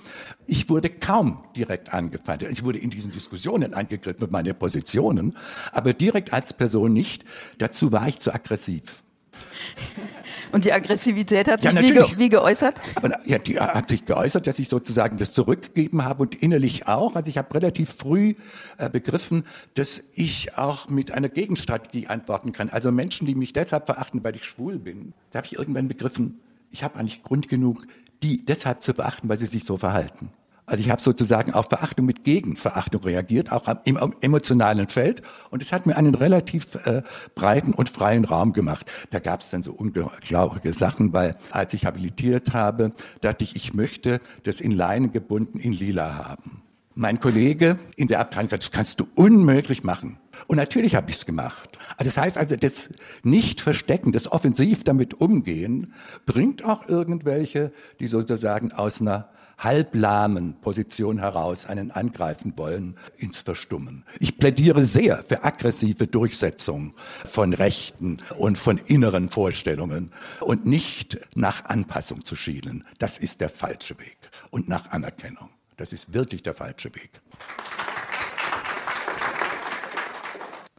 Ich wurde kaum direkt angefeindet. Ich wurde in diesen Diskussionen angegriffen mit meinen Positionen, aber direkt als Person nicht. Dazu war ich zu aggressiv. Und die Aggressivität hat sich ja, wie, ge wie, geäußert? Ja, die hat sich geäußert, dass ich sozusagen das zurückgegeben habe und innerlich auch. Also ich habe relativ früh äh, begriffen, dass ich auch mit einer Gegenstrategie antworten kann. Also Menschen, die mich deshalb verachten, weil ich schwul bin, da habe ich irgendwann begriffen, ich habe eigentlich Grund genug, die deshalb zu verachten, weil sie sich so verhalten. Also ich habe sozusagen auf Verachtung mit Gegenverachtung reagiert, auch im emotionalen Feld. Und es hat mir einen relativ äh, breiten und freien Raum gemacht. Da gab es dann so unglaubliche Sachen, weil als ich habilitiert habe, dachte ich, ich möchte das in Leinen gebunden in lila haben. Mein Kollege in der Abteilung hat, das kannst du unmöglich machen. Und natürlich habe ich es gemacht. Also das heißt also, das Nicht-Verstecken, das offensiv damit umgehen, bringt auch irgendwelche, die sozusagen aus einer halblahmen Position heraus einen angreifen wollen, ins Verstummen. Ich plädiere sehr für aggressive Durchsetzung von Rechten und von inneren Vorstellungen und nicht nach Anpassung zu schielen. Das ist der falsche Weg. Und nach Anerkennung. Das ist wirklich der falsche Weg.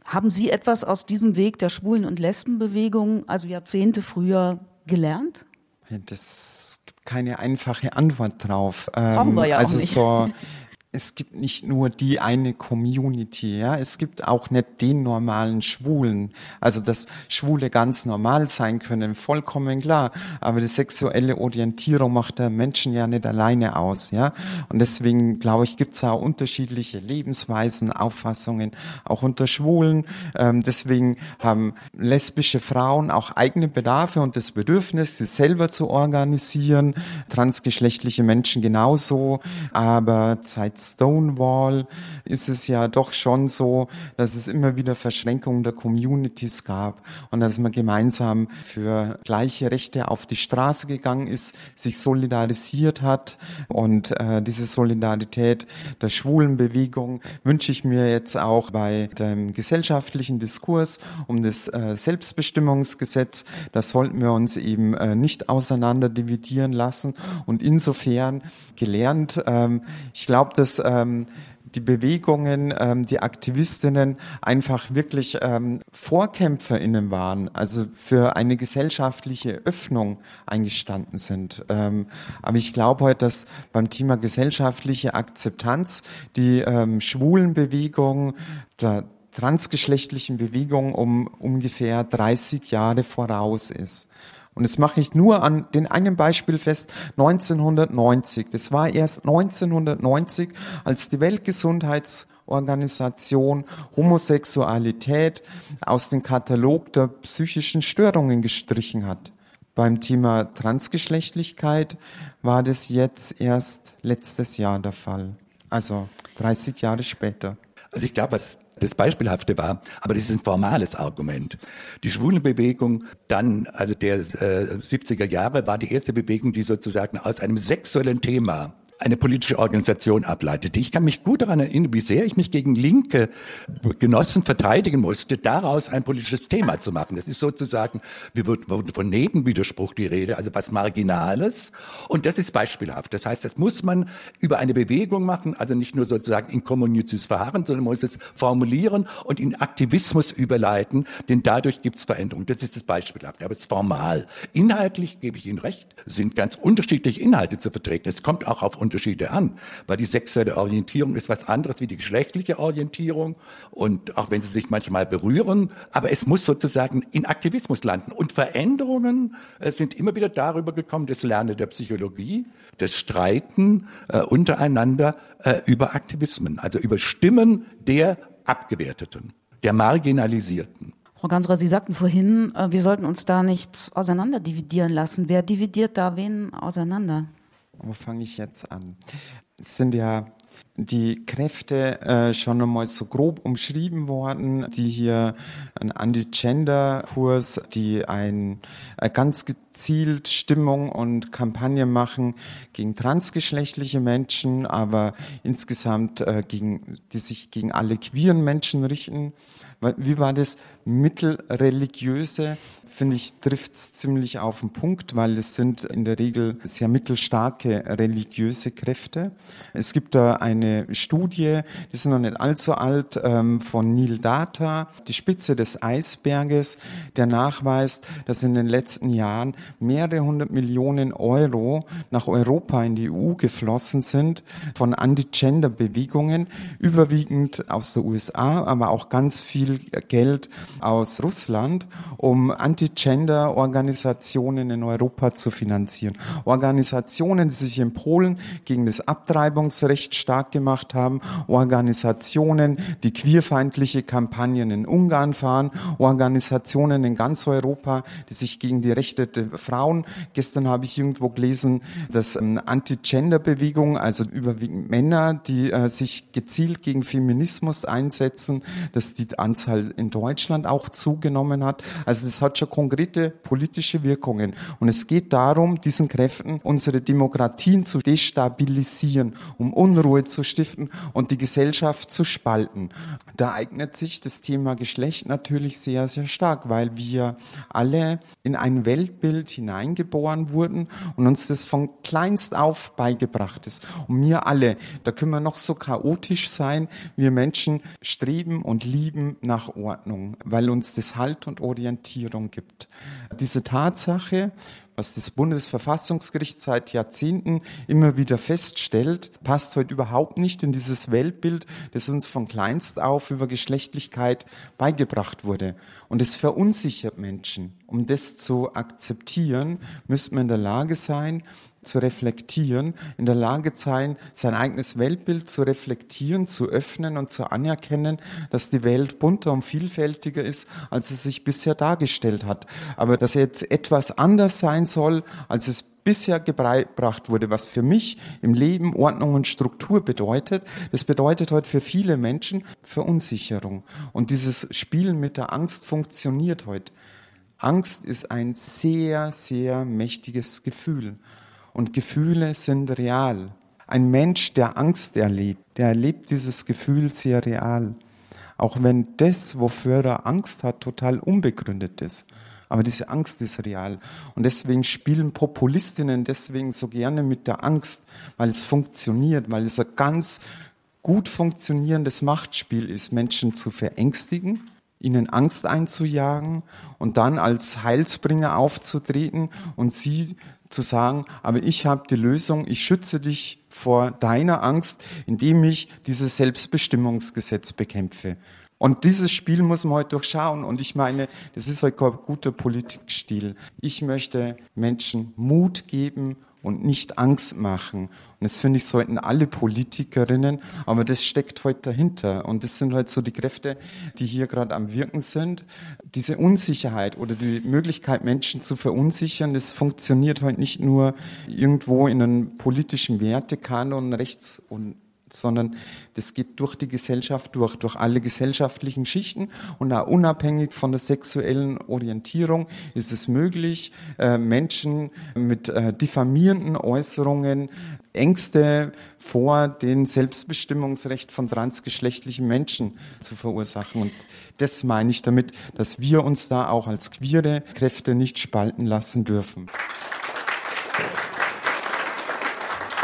Haben Sie etwas aus diesem Weg der Schwulen- und Lesbenbewegung, also Jahrzehnte früher, gelernt? Das gibt keine einfache Antwort drauf. Brauchen wir ja also auch nicht. So, es gibt nicht nur die eine Community, ja, es gibt auch nicht den normalen Schwulen. Also dass Schwule ganz normal sein können, vollkommen klar. Aber die sexuelle Orientierung macht der Menschen ja nicht alleine aus, ja. Und deswegen glaube ich, gibt es auch unterschiedliche Lebensweisen, Auffassungen, auch unter Schwulen. Ähm, deswegen haben lesbische Frauen auch eigene Bedarfe und das Bedürfnis, sie selber zu organisieren. Transgeschlechtliche Menschen genauso. Aber seit Stonewall ist es ja doch schon so, dass es immer wieder Verschränkungen der Communities gab und dass man gemeinsam für gleiche Rechte auf die Straße gegangen ist, sich solidarisiert hat und äh, diese Solidarität der schwulen Bewegung wünsche ich mir jetzt auch bei dem gesellschaftlichen Diskurs um das äh, Selbstbestimmungsgesetz. Das sollten wir uns eben äh, nicht auseinander dividieren lassen und insofern gelernt. Ähm, ich glaube, dass ähm, die Bewegungen, ähm, die Aktivistinnen einfach wirklich ähm, VorkämpferInnen waren, also für eine gesellschaftliche Öffnung eingestanden sind. Ähm, aber ich glaube heute, dass beim Thema gesellschaftliche Akzeptanz die ähm, schwulen Bewegung, der transgeschlechtlichen Bewegung um ungefähr 30 Jahre voraus ist. Und jetzt mache ich nur an den einen Beispiel fest, 1990. Das war erst 1990, als die Weltgesundheitsorganisation Homosexualität aus dem Katalog der psychischen Störungen gestrichen hat. Beim Thema Transgeschlechtlichkeit war das jetzt erst letztes Jahr der Fall. Also 30 Jahre später. Also ich glaube, was das Beispielhafte war, aber das ist ein formales Argument. Die Schwulenbewegung dann, also der äh, 70er Jahre, war die erste Bewegung, die sozusagen aus einem sexuellen Thema eine politische Organisation ableitete. Ich kann mich gut daran erinnern, wie sehr ich mich gegen linke Genossen verteidigen musste, daraus ein politisches Thema zu machen. Das ist sozusagen, wir wurden von Nebenwiderspruch die Rede, also was Marginales. Und das ist beispielhaft. Das heißt, das muss man über eine Bewegung machen, also nicht nur sozusagen in kommunizis Verharren, sondern muss es formulieren und in Aktivismus überleiten, denn dadurch gibt es Veränderungen. Das ist das Beispielhafte, aber es ist formal. Inhaltlich, gebe ich Ihnen recht, sind ganz unterschiedliche Inhalte zu vertreten. Es kommt auch auf Unterschiede an, weil die sexuelle Orientierung ist was anderes wie die geschlechtliche Orientierung und auch wenn sie sich manchmal berühren, aber es muss sozusagen in Aktivismus landen und Veränderungen äh, sind immer wieder darüber gekommen, das Lernen der Psychologie, das Streiten äh, untereinander äh, über Aktivismen, also über Stimmen der Abgewerteten, der Marginalisierten. Frau Gansra, Sie sagten vorhin, äh, wir sollten uns da nicht auseinander dividieren lassen. Wer dividiert da wen auseinander? Wo fange ich jetzt an? Es sind ja die Kräfte äh, schon einmal so grob umschrieben worden, die hier ein Anti-Gender-Kurs, die ein, ein ganz gezielt Stimmung und Kampagne machen gegen transgeschlechtliche Menschen, aber insgesamt äh, gegen, die sich gegen alle queeren Menschen richten. Wie war das? Mittelreligiöse, finde ich, trifft es ziemlich auf den Punkt, weil es sind in der Regel sehr mittelstarke religiöse Kräfte. Es gibt da eine Studie, die ist noch nicht allzu alt, ähm, von Neil Data, die Spitze des Eisberges, der nachweist, dass in den letzten Jahren mehrere hundert Millionen Euro nach Europa in die EU geflossen sind von Anti-Gender-Bewegungen, überwiegend aus der USA, aber auch ganz viel Geld aus Russland, um Anti-Gender-Organisationen in Europa zu finanzieren. Organisationen, die sich in Polen gegen das Abtreibungsrecht stark gemacht haben, Organisationen, die queerfeindliche Kampagnen in Ungarn fahren, Organisationen in ganz Europa, die sich gegen die Rechte der Frauen, gestern habe ich irgendwo gelesen, dass ähm, Anti-Gender-Bewegung, also überwiegend Männer, die äh, sich gezielt gegen Feminismus einsetzen, dass die Anzahl in Deutschland auch zugenommen hat. Also das hat schon konkrete politische Wirkungen. Und es geht darum, diesen Kräften unsere Demokratien zu destabilisieren, um Unruhe zu stiften und die Gesellschaft zu spalten. Da eignet sich das Thema Geschlecht natürlich sehr, sehr stark, weil wir alle in ein Weltbild hineingeboren wurden und uns das von kleinst auf beigebracht ist. Und wir alle, da können wir noch so chaotisch sein, wir Menschen streben und lieben nach Ordnung, weil uns das Halt und Orientierung gibt. Diese Tatsache, was das Bundesverfassungsgericht seit Jahrzehnten immer wieder feststellt, passt heute überhaupt nicht in dieses Weltbild, das uns von kleinst auf über Geschlechtlichkeit beigebracht wurde. Und es verunsichert Menschen. Um das zu akzeptieren, müsste man in der Lage sein, zu reflektieren, in der Lage sein, sein eigenes Weltbild zu reflektieren, zu öffnen und zu anerkennen, dass die Welt bunter und vielfältiger ist, als es sich bisher dargestellt hat. Aber dass jetzt etwas anders sein soll, als es bisher gebracht wurde, was für mich im Leben Ordnung und Struktur bedeutet, das bedeutet heute für viele Menschen Verunsicherung. Und dieses Spielen mit der Angst funktioniert heute. Angst ist ein sehr, sehr mächtiges Gefühl und Gefühle sind real. Ein Mensch, der Angst erlebt, der erlebt dieses Gefühl sehr real. Auch wenn das, wofür er Angst hat, total unbegründet ist. Aber diese Angst ist real. Und deswegen spielen Populistinnen deswegen so gerne mit der Angst, weil es funktioniert, weil es ein ganz gut funktionierendes Machtspiel ist, Menschen zu verängstigen, ihnen Angst einzujagen und dann als Heilsbringer aufzutreten und sie zu sagen, aber ich habe die Lösung, ich schütze dich vor deiner Angst, indem ich dieses Selbstbestimmungsgesetz bekämpfe. Und dieses Spiel muss man heute durchschauen. Und ich meine, das ist heute ein guter Politikstil. Ich möchte Menschen Mut geben und nicht Angst machen. Und das finde ich, sollten alle Politikerinnen, aber das steckt heute dahinter. Und das sind halt so die Kräfte, die hier gerade am Wirken sind. Diese Unsicherheit oder die Möglichkeit, Menschen zu verunsichern, das funktioniert heute nicht nur irgendwo in einem politischen Wertekanon rechts und sondern das geht durch die Gesellschaft durch, durch alle gesellschaftlichen Schichten und auch unabhängig von der sexuellen Orientierung ist es möglich, äh, Menschen mit äh, diffamierenden Äußerungen Ängste vor dem Selbstbestimmungsrecht von transgeschlechtlichen Menschen zu verursachen. Und das meine ich damit, dass wir uns da auch als queere Kräfte nicht spalten lassen dürfen.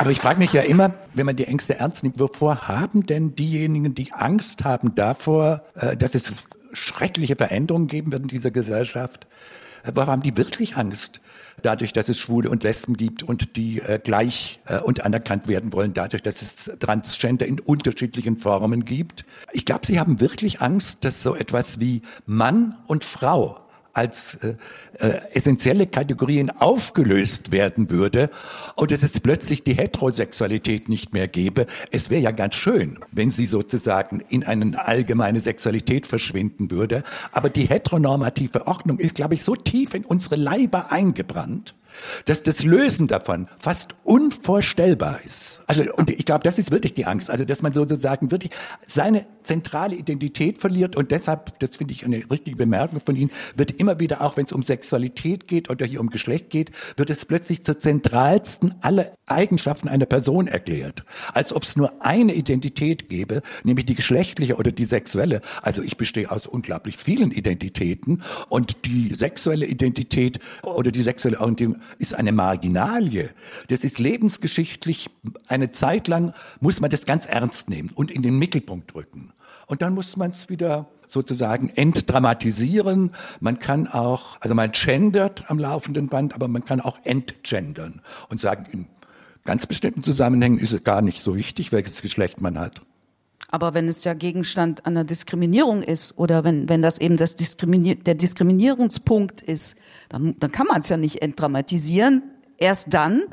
Aber ich frage mich ja immer, wenn man die Ängste ernst nimmt, wovor haben denn diejenigen, die Angst haben davor, äh, dass es schreckliche Veränderungen geben wird in dieser Gesellschaft, äh, wovor haben die wirklich Angst? Dadurch, dass es Schwule und Lesben gibt und die äh, gleich äh, und anerkannt werden wollen, dadurch, dass es Transgender in unterschiedlichen Formen gibt. Ich glaube, sie haben wirklich Angst, dass so etwas wie Mann und Frau als äh, äh, essentielle Kategorien aufgelöst werden würde und es plötzlich die Heterosexualität nicht mehr gäbe. Es wäre ja ganz schön, wenn sie sozusagen in eine allgemeine Sexualität verschwinden würde. Aber die heteronormative Ordnung ist, glaube ich, so tief in unsere Leiber eingebrannt, dass das Lösen davon fast unvorstellbar ist. Also, und ich glaube, das ist wirklich die Angst. Also, dass man sozusagen wirklich seine zentrale Identität verliert und deshalb, das finde ich eine richtige Bemerkung von Ihnen, wird immer wieder, auch wenn es um Sexualität geht oder hier um Geschlecht geht, wird es plötzlich zur zentralsten aller Eigenschaften einer Person erklärt. Als ob es nur eine Identität gäbe, nämlich die geschlechtliche oder die sexuelle. Also ich bestehe aus unglaublich vielen Identitäten und die sexuelle Identität oder die sexuelle Orientierung ist eine Marginalie. Das ist lebensgeschichtlich, eine Zeit lang muss man das ganz ernst nehmen und in den Mittelpunkt rücken. Und dann muss man es wieder sozusagen entdramatisieren. Man kann auch, also man gendert am laufenden Band, aber man kann auch entgendern und sagen, in ganz bestimmten Zusammenhängen ist es gar nicht so wichtig, welches Geschlecht man hat. Aber wenn es ja Gegenstand einer Diskriminierung ist oder wenn, wenn das eben das Diskriminier der Diskriminierungspunkt ist, dann, dann kann man es ja nicht entdramatisieren. Erst dann,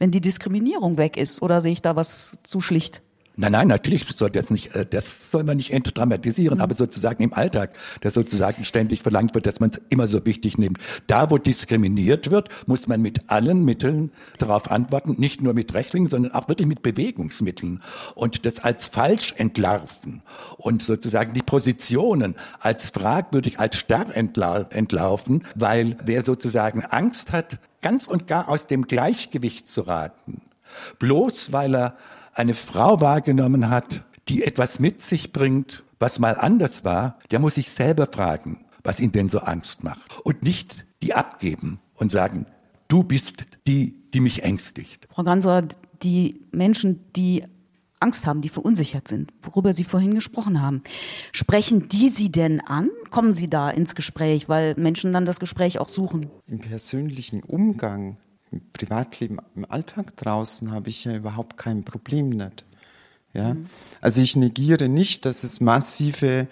wenn die Diskriminierung weg ist. Oder sehe ich da was zu schlicht? Nein, nein, natürlich soll das nicht, äh, das soll man nicht entdramatisieren, mhm. aber sozusagen im Alltag, dass sozusagen ständig verlangt wird, dass man es immer so wichtig nimmt. Da, wo diskriminiert wird, muss man mit allen Mitteln darauf antworten, nicht nur mit rechtlichen, sondern auch wirklich mit Bewegungsmitteln und das als falsch entlarven und sozusagen die Positionen als fragwürdig, als starr entlarven, weil wer sozusagen Angst hat, ganz und gar aus dem Gleichgewicht zu raten, bloß weil er eine Frau wahrgenommen hat, die etwas mit sich bringt, was mal anders war, der muss sich selber fragen, was ihn denn so Angst macht. Und nicht die abgeben und sagen, du bist die, die mich ängstigt. Frau Ganser, die Menschen, die Angst haben, die verunsichert sind, worüber Sie vorhin gesprochen haben. Sprechen die Sie denn an? Kommen Sie da ins Gespräch, weil Menschen dann das Gespräch auch suchen? Im persönlichen Umgang im Privatleben, im Alltag draußen habe ich ja überhaupt kein Problem nicht. Ja? Mhm. Also ich negiere nicht, dass es massive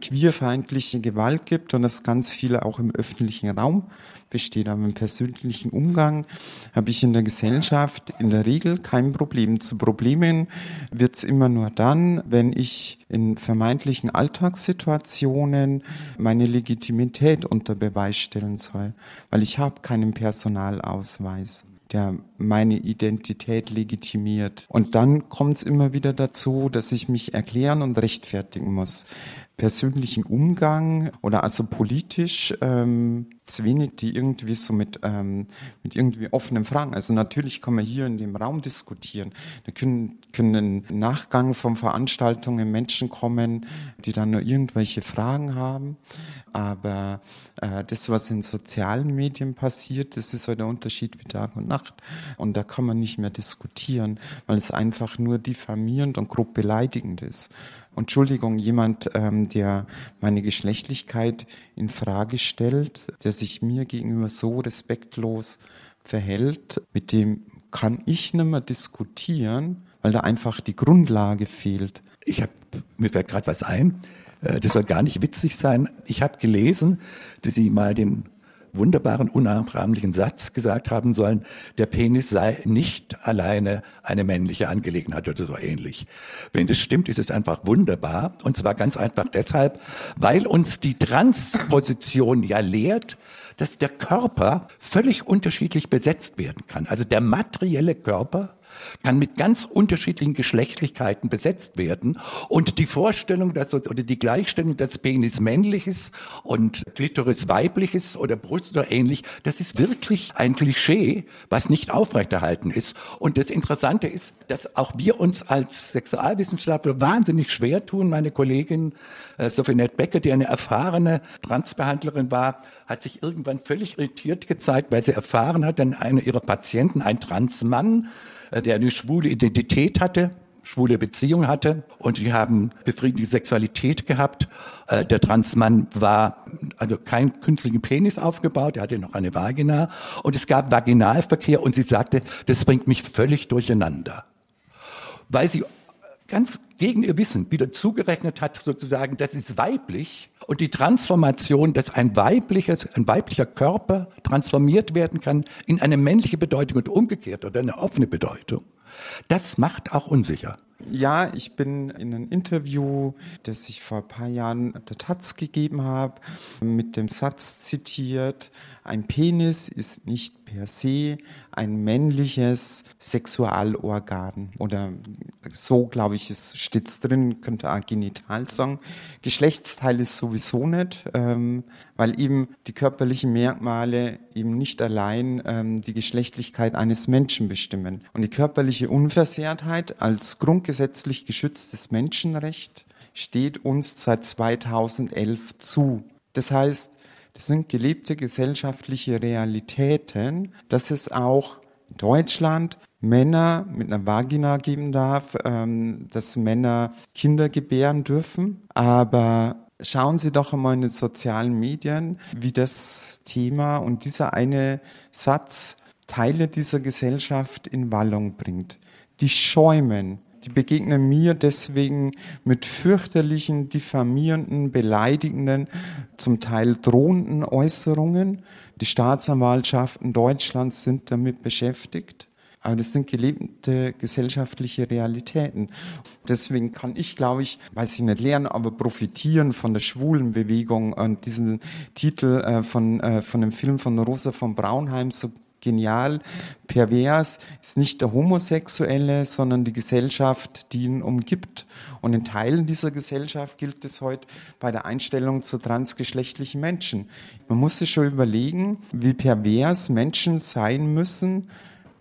queerfeindliche Gewalt gibt und dass ganz viele auch im öffentlichen Raum besteht. Aber im persönlichen Umgang habe ich in der Gesellschaft in der Regel kein Problem. Zu Problemen wird es immer nur dann, wenn ich in vermeintlichen Alltagssituationen meine Legitimität unter Beweis stellen soll, weil ich habe keinen Personalausweis der meine Identität legitimiert. Und dann kommt es immer wieder dazu, dass ich mich erklären und rechtfertigen muss. Persönlichen Umgang oder also politisch ähm, wenig, die irgendwie so mit, ähm, mit irgendwie offenen Fragen. Also natürlich kann man hier in dem Raum diskutieren. Da können, können im Nachgang von Veranstaltungen Menschen kommen, die dann nur irgendwelche Fragen haben. Aber äh, das, was in sozialen Medien passiert, das ist so der Unterschied wie Tag und Nacht. Und da kann man nicht mehr diskutieren, weil es einfach nur diffamierend und grob beleidigend ist. Entschuldigung, jemand, ähm, der meine Geschlechtlichkeit in Frage stellt, der sich mir gegenüber so respektlos verhält, mit dem kann ich nicht mehr diskutieren, weil da einfach die Grundlage fehlt. Ich habe mir fällt gerade was ein. Äh, das soll gar nicht witzig sein. Ich habe gelesen, dass Sie mal den wunderbaren, unnachahmlichen Satz gesagt haben sollen, der Penis sei nicht alleine eine männliche Angelegenheit oder so ähnlich. Wenn das stimmt, ist es einfach wunderbar. Und zwar ganz einfach deshalb, weil uns die Transposition ja lehrt, dass der Körper völlig unterschiedlich besetzt werden kann. Also der materielle Körper kann mit ganz unterschiedlichen Geschlechtlichkeiten besetzt werden und die Vorstellung, dass oder die Gleichstellung, dass Penis männliches und Klitoris weibliches oder Brust oder ähnlich, das ist wirklich ein Klischee, was nicht aufrechterhalten ist. Und das Interessante ist, dass auch wir uns als Sexualwissenschaftler wahnsinnig schwer tun. Meine Kollegin äh, Sophie Nett Becker, die eine erfahrene Transbehandlerin war, hat sich irgendwann völlig irritiert gezeigt, weil sie erfahren hat, dass einer ihrer Patienten, ein Transmann, der eine schwule Identität hatte, schwule Beziehung hatte und die haben befriedigende Sexualität gehabt. Äh, der Transmann war also kein künstlichen Penis aufgebaut, er hatte noch eine Vagina und es gab Vaginalverkehr und sie sagte, das bringt mich völlig durcheinander. Weil sie ganz gegen ihr Wissen wieder zugerechnet hat, sozusagen, das ist weiblich und die Transformation, dass ein weibliches, ein weiblicher Körper transformiert werden kann in eine männliche Bedeutung und umgekehrt oder eine offene Bedeutung. Das macht auch unsicher. Ja, ich bin in einem Interview, das ich vor ein paar Jahren der Taz gegeben habe, mit dem Satz zitiert, ein Penis ist nicht per se ein männliches Sexualorgan. Oder so, glaube ich, es steht drin, könnte auch genital sagen. Geschlechtsteil ist sowieso nicht, ähm, weil eben die körperlichen Merkmale eben nicht allein ähm, die Geschlechtlichkeit eines Menschen bestimmen. Und die körperliche Unversehrtheit als grundgesetzlich geschütztes Menschenrecht steht uns seit 2011 zu. Das heißt, das sind gelebte gesellschaftliche Realitäten, dass es auch in Deutschland Männer mit einer Vagina geben darf, ähm, dass Männer Kinder gebären dürfen. Aber schauen Sie doch einmal in den sozialen Medien, wie das Thema und dieser eine Satz Teile dieser Gesellschaft in Wallung bringt. Die schäumen die begegnen mir deswegen mit fürchterlichen, diffamierenden, beleidigenden, zum Teil drohenden Äußerungen. Die Staatsanwaltschaften Deutschlands sind damit beschäftigt. Aber das sind gelebte gesellschaftliche Realitäten. Deswegen kann ich, glaube ich, weiß ich nicht lernen, aber profitieren von der schwulen Bewegung und diesen Titel äh, von, äh, von dem Film von Rosa von Braunheim so genial, pervers ist nicht der Homosexuelle, sondern die Gesellschaft, die ihn umgibt. Und in Teilen dieser Gesellschaft gilt es heute bei der Einstellung zu transgeschlechtlichen Menschen. Man muss sich schon überlegen, wie pervers Menschen sein müssen,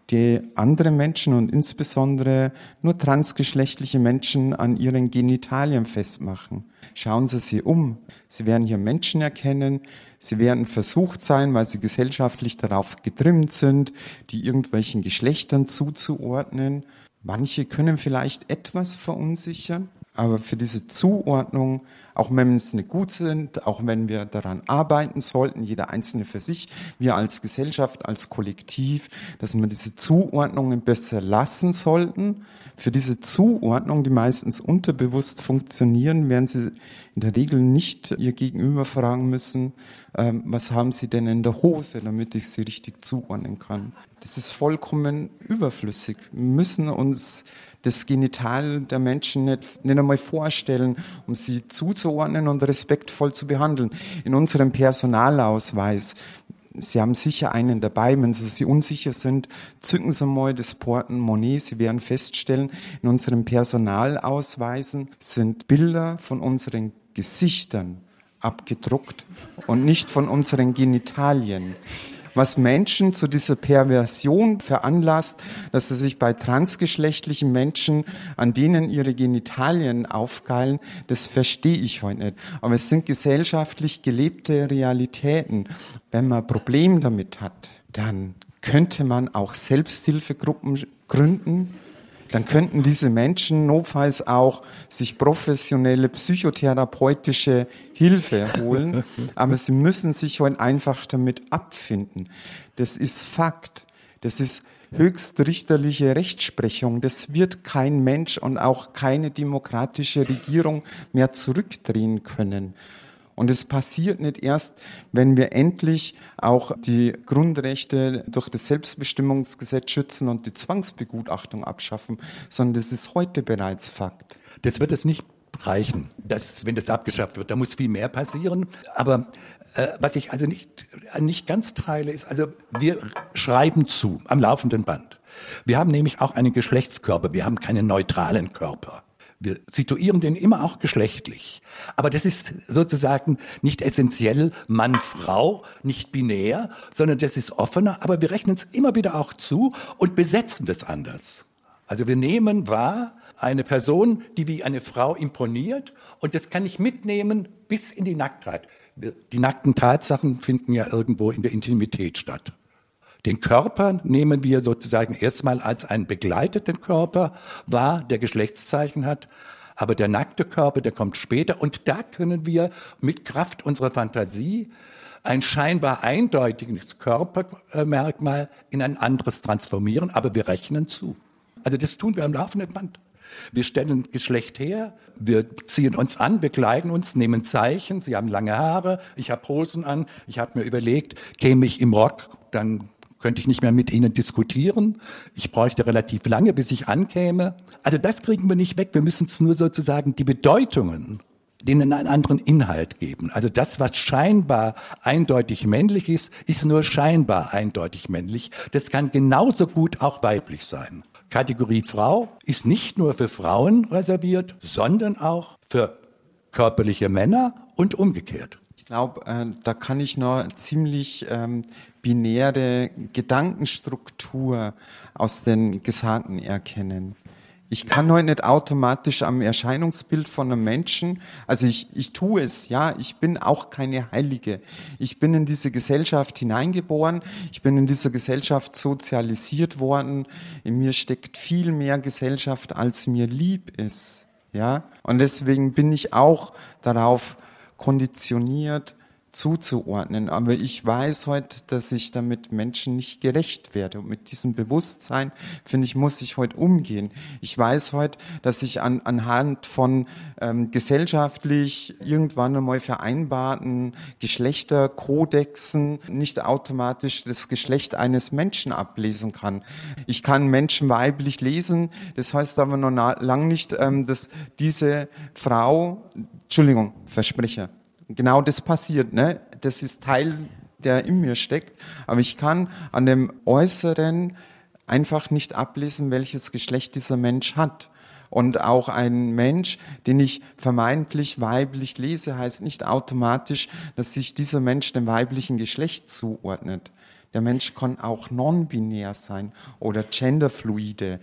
die andere Menschen und insbesondere nur transgeschlechtliche Menschen an ihren Genitalien festmachen. Schauen Sie sich um. Sie werden hier Menschen erkennen. Sie werden versucht sein, weil sie gesellschaftlich darauf getrimmt sind, die irgendwelchen Geschlechtern zuzuordnen. Manche können vielleicht etwas verunsichern, aber für diese Zuordnung, auch wenn es nicht gut sind, auch wenn wir daran arbeiten sollten, jeder Einzelne für sich, wir als Gesellschaft, als Kollektiv, dass wir diese Zuordnungen besser lassen sollten. Für diese Zuordnung, die meistens unterbewusst funktionieren, werden Sie in der Regel nicht Ihr Gegenüber fragen müssen, ähm, was haben Sie denn in der Hose, damit ich Sie richtig zuordnen kann. Das ist vollkommen überflüssig. Wir müssen uns das Genital der Menschen nicht, nicht einmal vorstellen, um sie zuzuordnen und respektvoll zu behandeln. In unserem Personalausweis Sie haben sicher einen dabei. Wenn Sie sich unsicher sind, zücken Sie mal das Portemonnaie. Sie werden feststellen, in unseren Personalausweisen sind Bilder von unseren Gesichtern abgedruckt und nicht von unseren Genitalien was Menschen zu dieser Perversion veranlasst, dass sie sich bei transgeschlechtlichen Menschen, an denen ihre Genitalien aufgeilen, das verstehe ich heute nicht. Aber es sind gesellschaftlich gelebte Realitäten. Wenn man ein Problem damit hat, dann könnte man auch Selbsthilfegruppen gründen, dann könnten diese Menschen notfalls auch sich professionelle psychotherapeutische Hilfe holen, aber sie müssen sich heute einfach damit abfinden. Das ist Fakt. Das ist höchstrichterliche Rechtsprechung. Das wird kein Mensch und auch keine demokratische Regierung mehr zurückdrehen können. Und es passiert nicht erst, wenn wir endlich auch die Grundrechte durch das Selbstbestimmungsgesetz schützen und die Zwangsbegutachtung abschaffen, sondern das ist heute bereits Fakt. Das wird es nicht reichen, dass, wenn das abgeschafft wird. Da muss viel mehr passieren. Aber äh, was ich also nicht, nicht ganz teile, ist, also wir schreiben zu am laufenden Band. Wir haben nämlich auch einen Geschlechtskörper. Wir haben keinen neutralen Körper. Wir situieren den immer auch geschlechtlich. Aber das ist sozusagen nicht essentiell Mann, Frau, nicht binär, sondern das ist offener. Aber wir rechnen es immer wieder auch zu und besetzen das anders. Also wir nehmen wahr eine Person, die wie eine Frau imponiert und das kann ich mitnehmen bis in die Nacktheit. Die nackten Tatsachen finden ja irgendwo in der Intimität statt. Den Körper nehmen wir sozusagen erstmal als einen begleiteten Körper wahr, der Geschlechtszeichen hat. Aber der nackte Körper, der kommt später. Und da können wir mit Kraft unserer Fantasie ein scheinbar eindeutiges Körpermerkmal in ein anderes transformieren. Aber wir rechnen zu. Also das tun wir am laufenden Band. Wir stellen Geschlecht her, wir ziehen uns an, wir kleiden uns, nehmen Zeichen. Sie haben lange Haare, ich habe Hosen an. Ich habe mir überlegt, käme ich im Rock, dann könnte ich nicht mehr mit ihnen diskutieren. Ich bräuchte relativ lange, bis ich ankäme. Also das kriegen wir nicht weg. Wir müssen es nur sozusagen die Bedeutungen denen einen anderen Inhalt geben. Also das, was scheinbar eindeutig männlich ist, ist nur scheinbar eindeutig männlich. Das kann genauso gut auch weiblich sein. Kategorie Frau ist nicht nur für Frauen reserviert, sondern auch für körperliche Männer und umgekehrt glaube, äh, da kann ich noch ziemlich ähm, binäre Gedankenstruktur aus den Gesagten erkennen. Ich kann heute nicht automatisch am Erscheinungsbild von einem Menschen, also ich, ich tue es, ja, ich bin auch keine Heilige. Ich bin in diese Gesellschaft hineingeboren, ich bin in dieser Gesellschaft sozialisiert worden. In mir steckt viel mehr Gesellschaft, als mir lieb ist, ja. Und deswegen bin ich auch darauf konditioniert zuzuordnen. Aber ich weiß heute, dass ich damit Menschen nicht gerecht werde. Und mit diesem Bewusstsein, finde ich, muss ich heute umgehen. Ich weiß heute, dass ich an, anhand von ähm, gesellschaftlich irgendwann einmal vereinbarten Geschlechterkodexen nicht automatisch das Geschlecht eines Menschen ablesen kann. Ich kann Menschen weiblich lesen, das heißt aber noch lang nicht, ähm, dass diese Frau Entschuldigung, Versprecher. Genau das passiert, ne? Das ist Teil, der in mir steckt. Aber ich kann an dem Äußeren einfach nicht ablesen, welches Geschlecht dieser Mensch hat. Und auch ein Mensch, den ich vermeintlich weiblich lese, heißt nicht automatisch, dass sich dieser Mensch dem weiblichen Geschlecht zuordnet. Der Mensch kann auch non-binär sein oder genderfluide.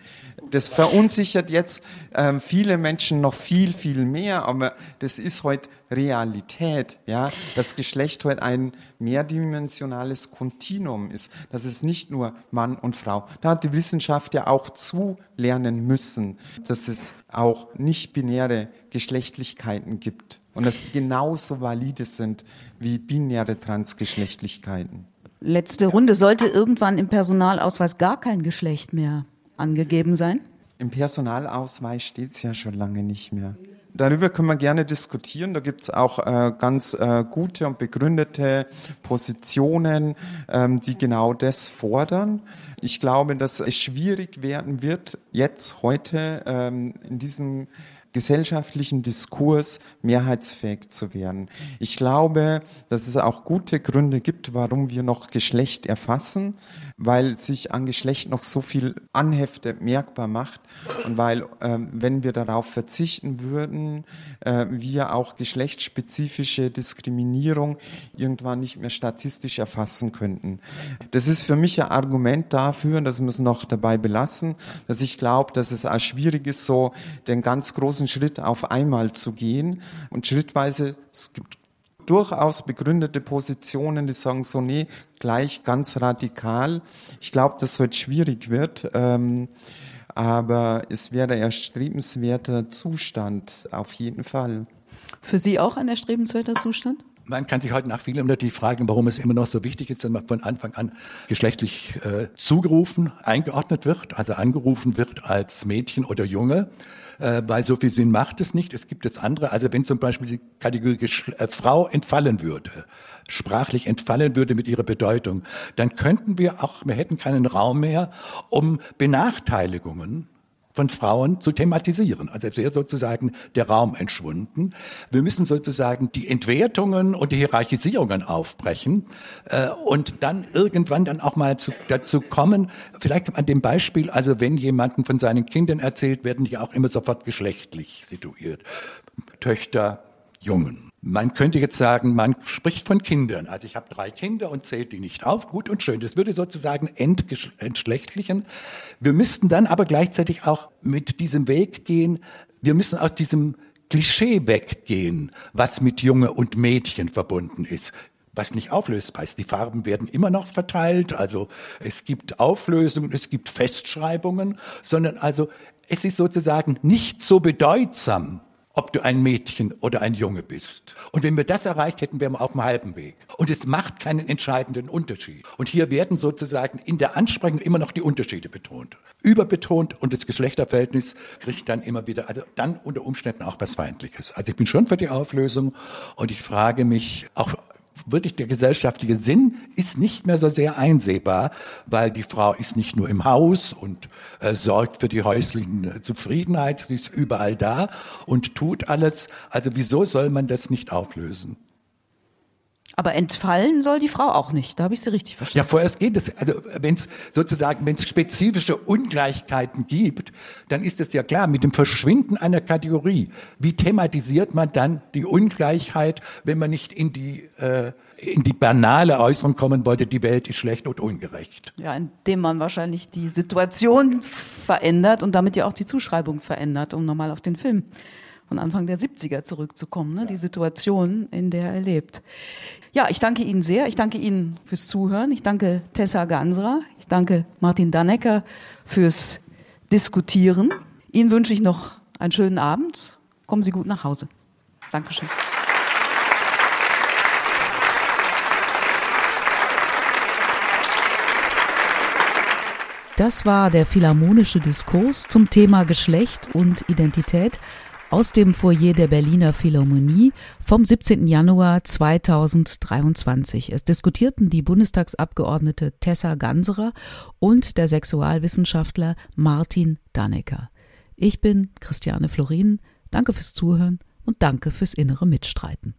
Das verunsichert jetzt ähm, viele Menschen noch viel, viel mehr, aber das ist heute Realität, ja, dass Geschlecht heute ein mehrdimensionales Kontinuum ist, dass es nicht nur Mann und Frau. Da hat die Wissenschaft ja auch zulernen müssen, dass es auch nicht binäre Geschlechtlichkeiten gibt und dass die genauso valide sind wie binäre Transgeschlechtlichkeiten letzte Runde. Sollte irgendwann im Personalausweis gar kein Geschlecht mehr angegeben sein? Im Personalausweis steht es ja schon lange nicht mehr. Darüber können wir gerne diskutieren. Da gibt es auch äh, ganz äh, gute und begründete Positionen, ähm, die genau das fordern. Ich glaube, dass es schwierig werden wird, jetzt heute ähm, in diesem gesellschaftlichen Diskurs mehrheitsfähig zu werden. Ich glaube, dass es auch gute Gründe gibt, warum wir noch Geschlecht erfassen, weil sich an Geschlecht noch so viel Anhefte merkbar macht und weil, ähm, wenn wir darauf verzichten würden, äh, wir auch geschlechtsspezifische Diskriminierung irgendwann nicht mehr statistisch erfassen könnten. Das ist für mich ein Argument dafür, dass wir es noch dabei belassen, dass ich glaube, dass es auch schwierig ist, so den ganz großen Schritt auf einmal zu gehen und schrittweise, es gibt durchaus begründete Positionen, die sagen so, nee, gleich ganz radikal. Ich glaube, dass heute schwierig wird, ähm, aber es wäre ein erstrebenswerter Zustand, auf jeden Fall. Für Sie auch ein erstrebenswerter Zustand? Man kann sich heute nach vielem natürlich fragen, warum es immer noch so wichtig ist, dass man von Anfang an geschlechtlich äh, zugerufen, eingeordnet wird, also angerufen wird als Mädchen oder Junge äh, weil so viel Sinn macht es nicht. Es gibt jetzt andere, also wenn zum Beispiel die Kategorie Geschle äh, Frau entfallen würde, sprachlich entfallen würde mit ihrer Bedeutung, dann könnten wir auch, wir hätten keinen Raum mehr, um Benachteiligungen von Frauen zu thematisieren. Also es wäre sozusagen der Raum entschwunden. Wir müssen sozusagen die Entwertungen und die Hierarchisierungen aufbrechen äh, und dann irgendwann dann auch mal zu, dazu kommen, vielleicht an dem Beispiel, also wenn jemanden von seinen Kindern erzählt, werden die auch immer sofort geschlechtlich situiert. Töchter, Jungen. Man könnte jetzt sagen, man spricht von Kindern. Also ich habe drei Kinder und zählt die nicht auf. Gut und schön. Das würde sozusagen entschlechtlichen. Wir müssten dann aber gleichzeitig auch mit diesem Weg gehen. Wir müssen aus diesem Klischee weggehen, was mit Junge und Mädchen verbunden ist was nicht auflösbar ist. Die Farben werden immer noch verteilt, also es gibt Auflösungen, es gibt Festschreibungen, sondern also es ist sozusagen nicht so bedeutsam, ob du ein Mädchen oder ein Junge bist. Und wenn wir das erreicht hätten, wären wir auf dem halben Weg. Und es macht keinen entscheidenden Unterschied. Und hier werden sozusagen in der Ansprechung immer noch die Unterschiede betont. Überbetont und das Geschlechterverhältnis kriegt dann immer wieder, also dann unter Umständen auch was Feindliches. Also ich bin schon für die Auflösung und ich frage mich auch wirklich der gesellschaftliche Sinn ist nicht mehr so sehr einsehbar, weil die Frau ist nicht nur im Haus und äh, sorgt für die häuslichen äh, Zufriedenheit, sie ist überall da und tut alles. Also wieso soll man das nicht auflösen? Aber entfallen soll die Frau auch nicht. Da habe ich sie richtig verstanden. Ja, vorerst geht es. Also wenn es sozusagen, wenn es spezifische Ungleichheiten gibt, dann ist es ja klar, mit dem Verschwinden einer Kategorie, wie thematisiert man dann die Ungleichheit, wenn man nicht in die äh, in die banale Äußerung kommen wollte, die Welt ist schlecht und ungerecht. Ja, indem man wahrscheinlich die Situation verändert und damit ja auch die Zuschreibung verändert, um nochmal auf den Film von Anfang der 70er zurückzukommen, ne? die Situation, in der er lebt. Ja, ich danke Ihnen sehr. Ich danke Ihnen fürs Zuhören. Ich danke Tessa Gansra. Ich danke Martin Dannecker fürs Diskutieren. Ihnen wünsche ich noch einen schönen Abend. Kommen Sie gut nach Hause. Dankeschön. Das war der Philharmonische Diskurs zum Thema Geschlecht und Identität aus dem Foyer der Berliner Philharmonie vom 17. Januar 2023. Es diskutierten die Bundestagsabgeordnete Tessa Ganserer und der Sexualwissenschaftler Martin Dannecker. Ich bin Christiane Florin. Danke fürs Zuhören und danke fürs innere Mitstreiten.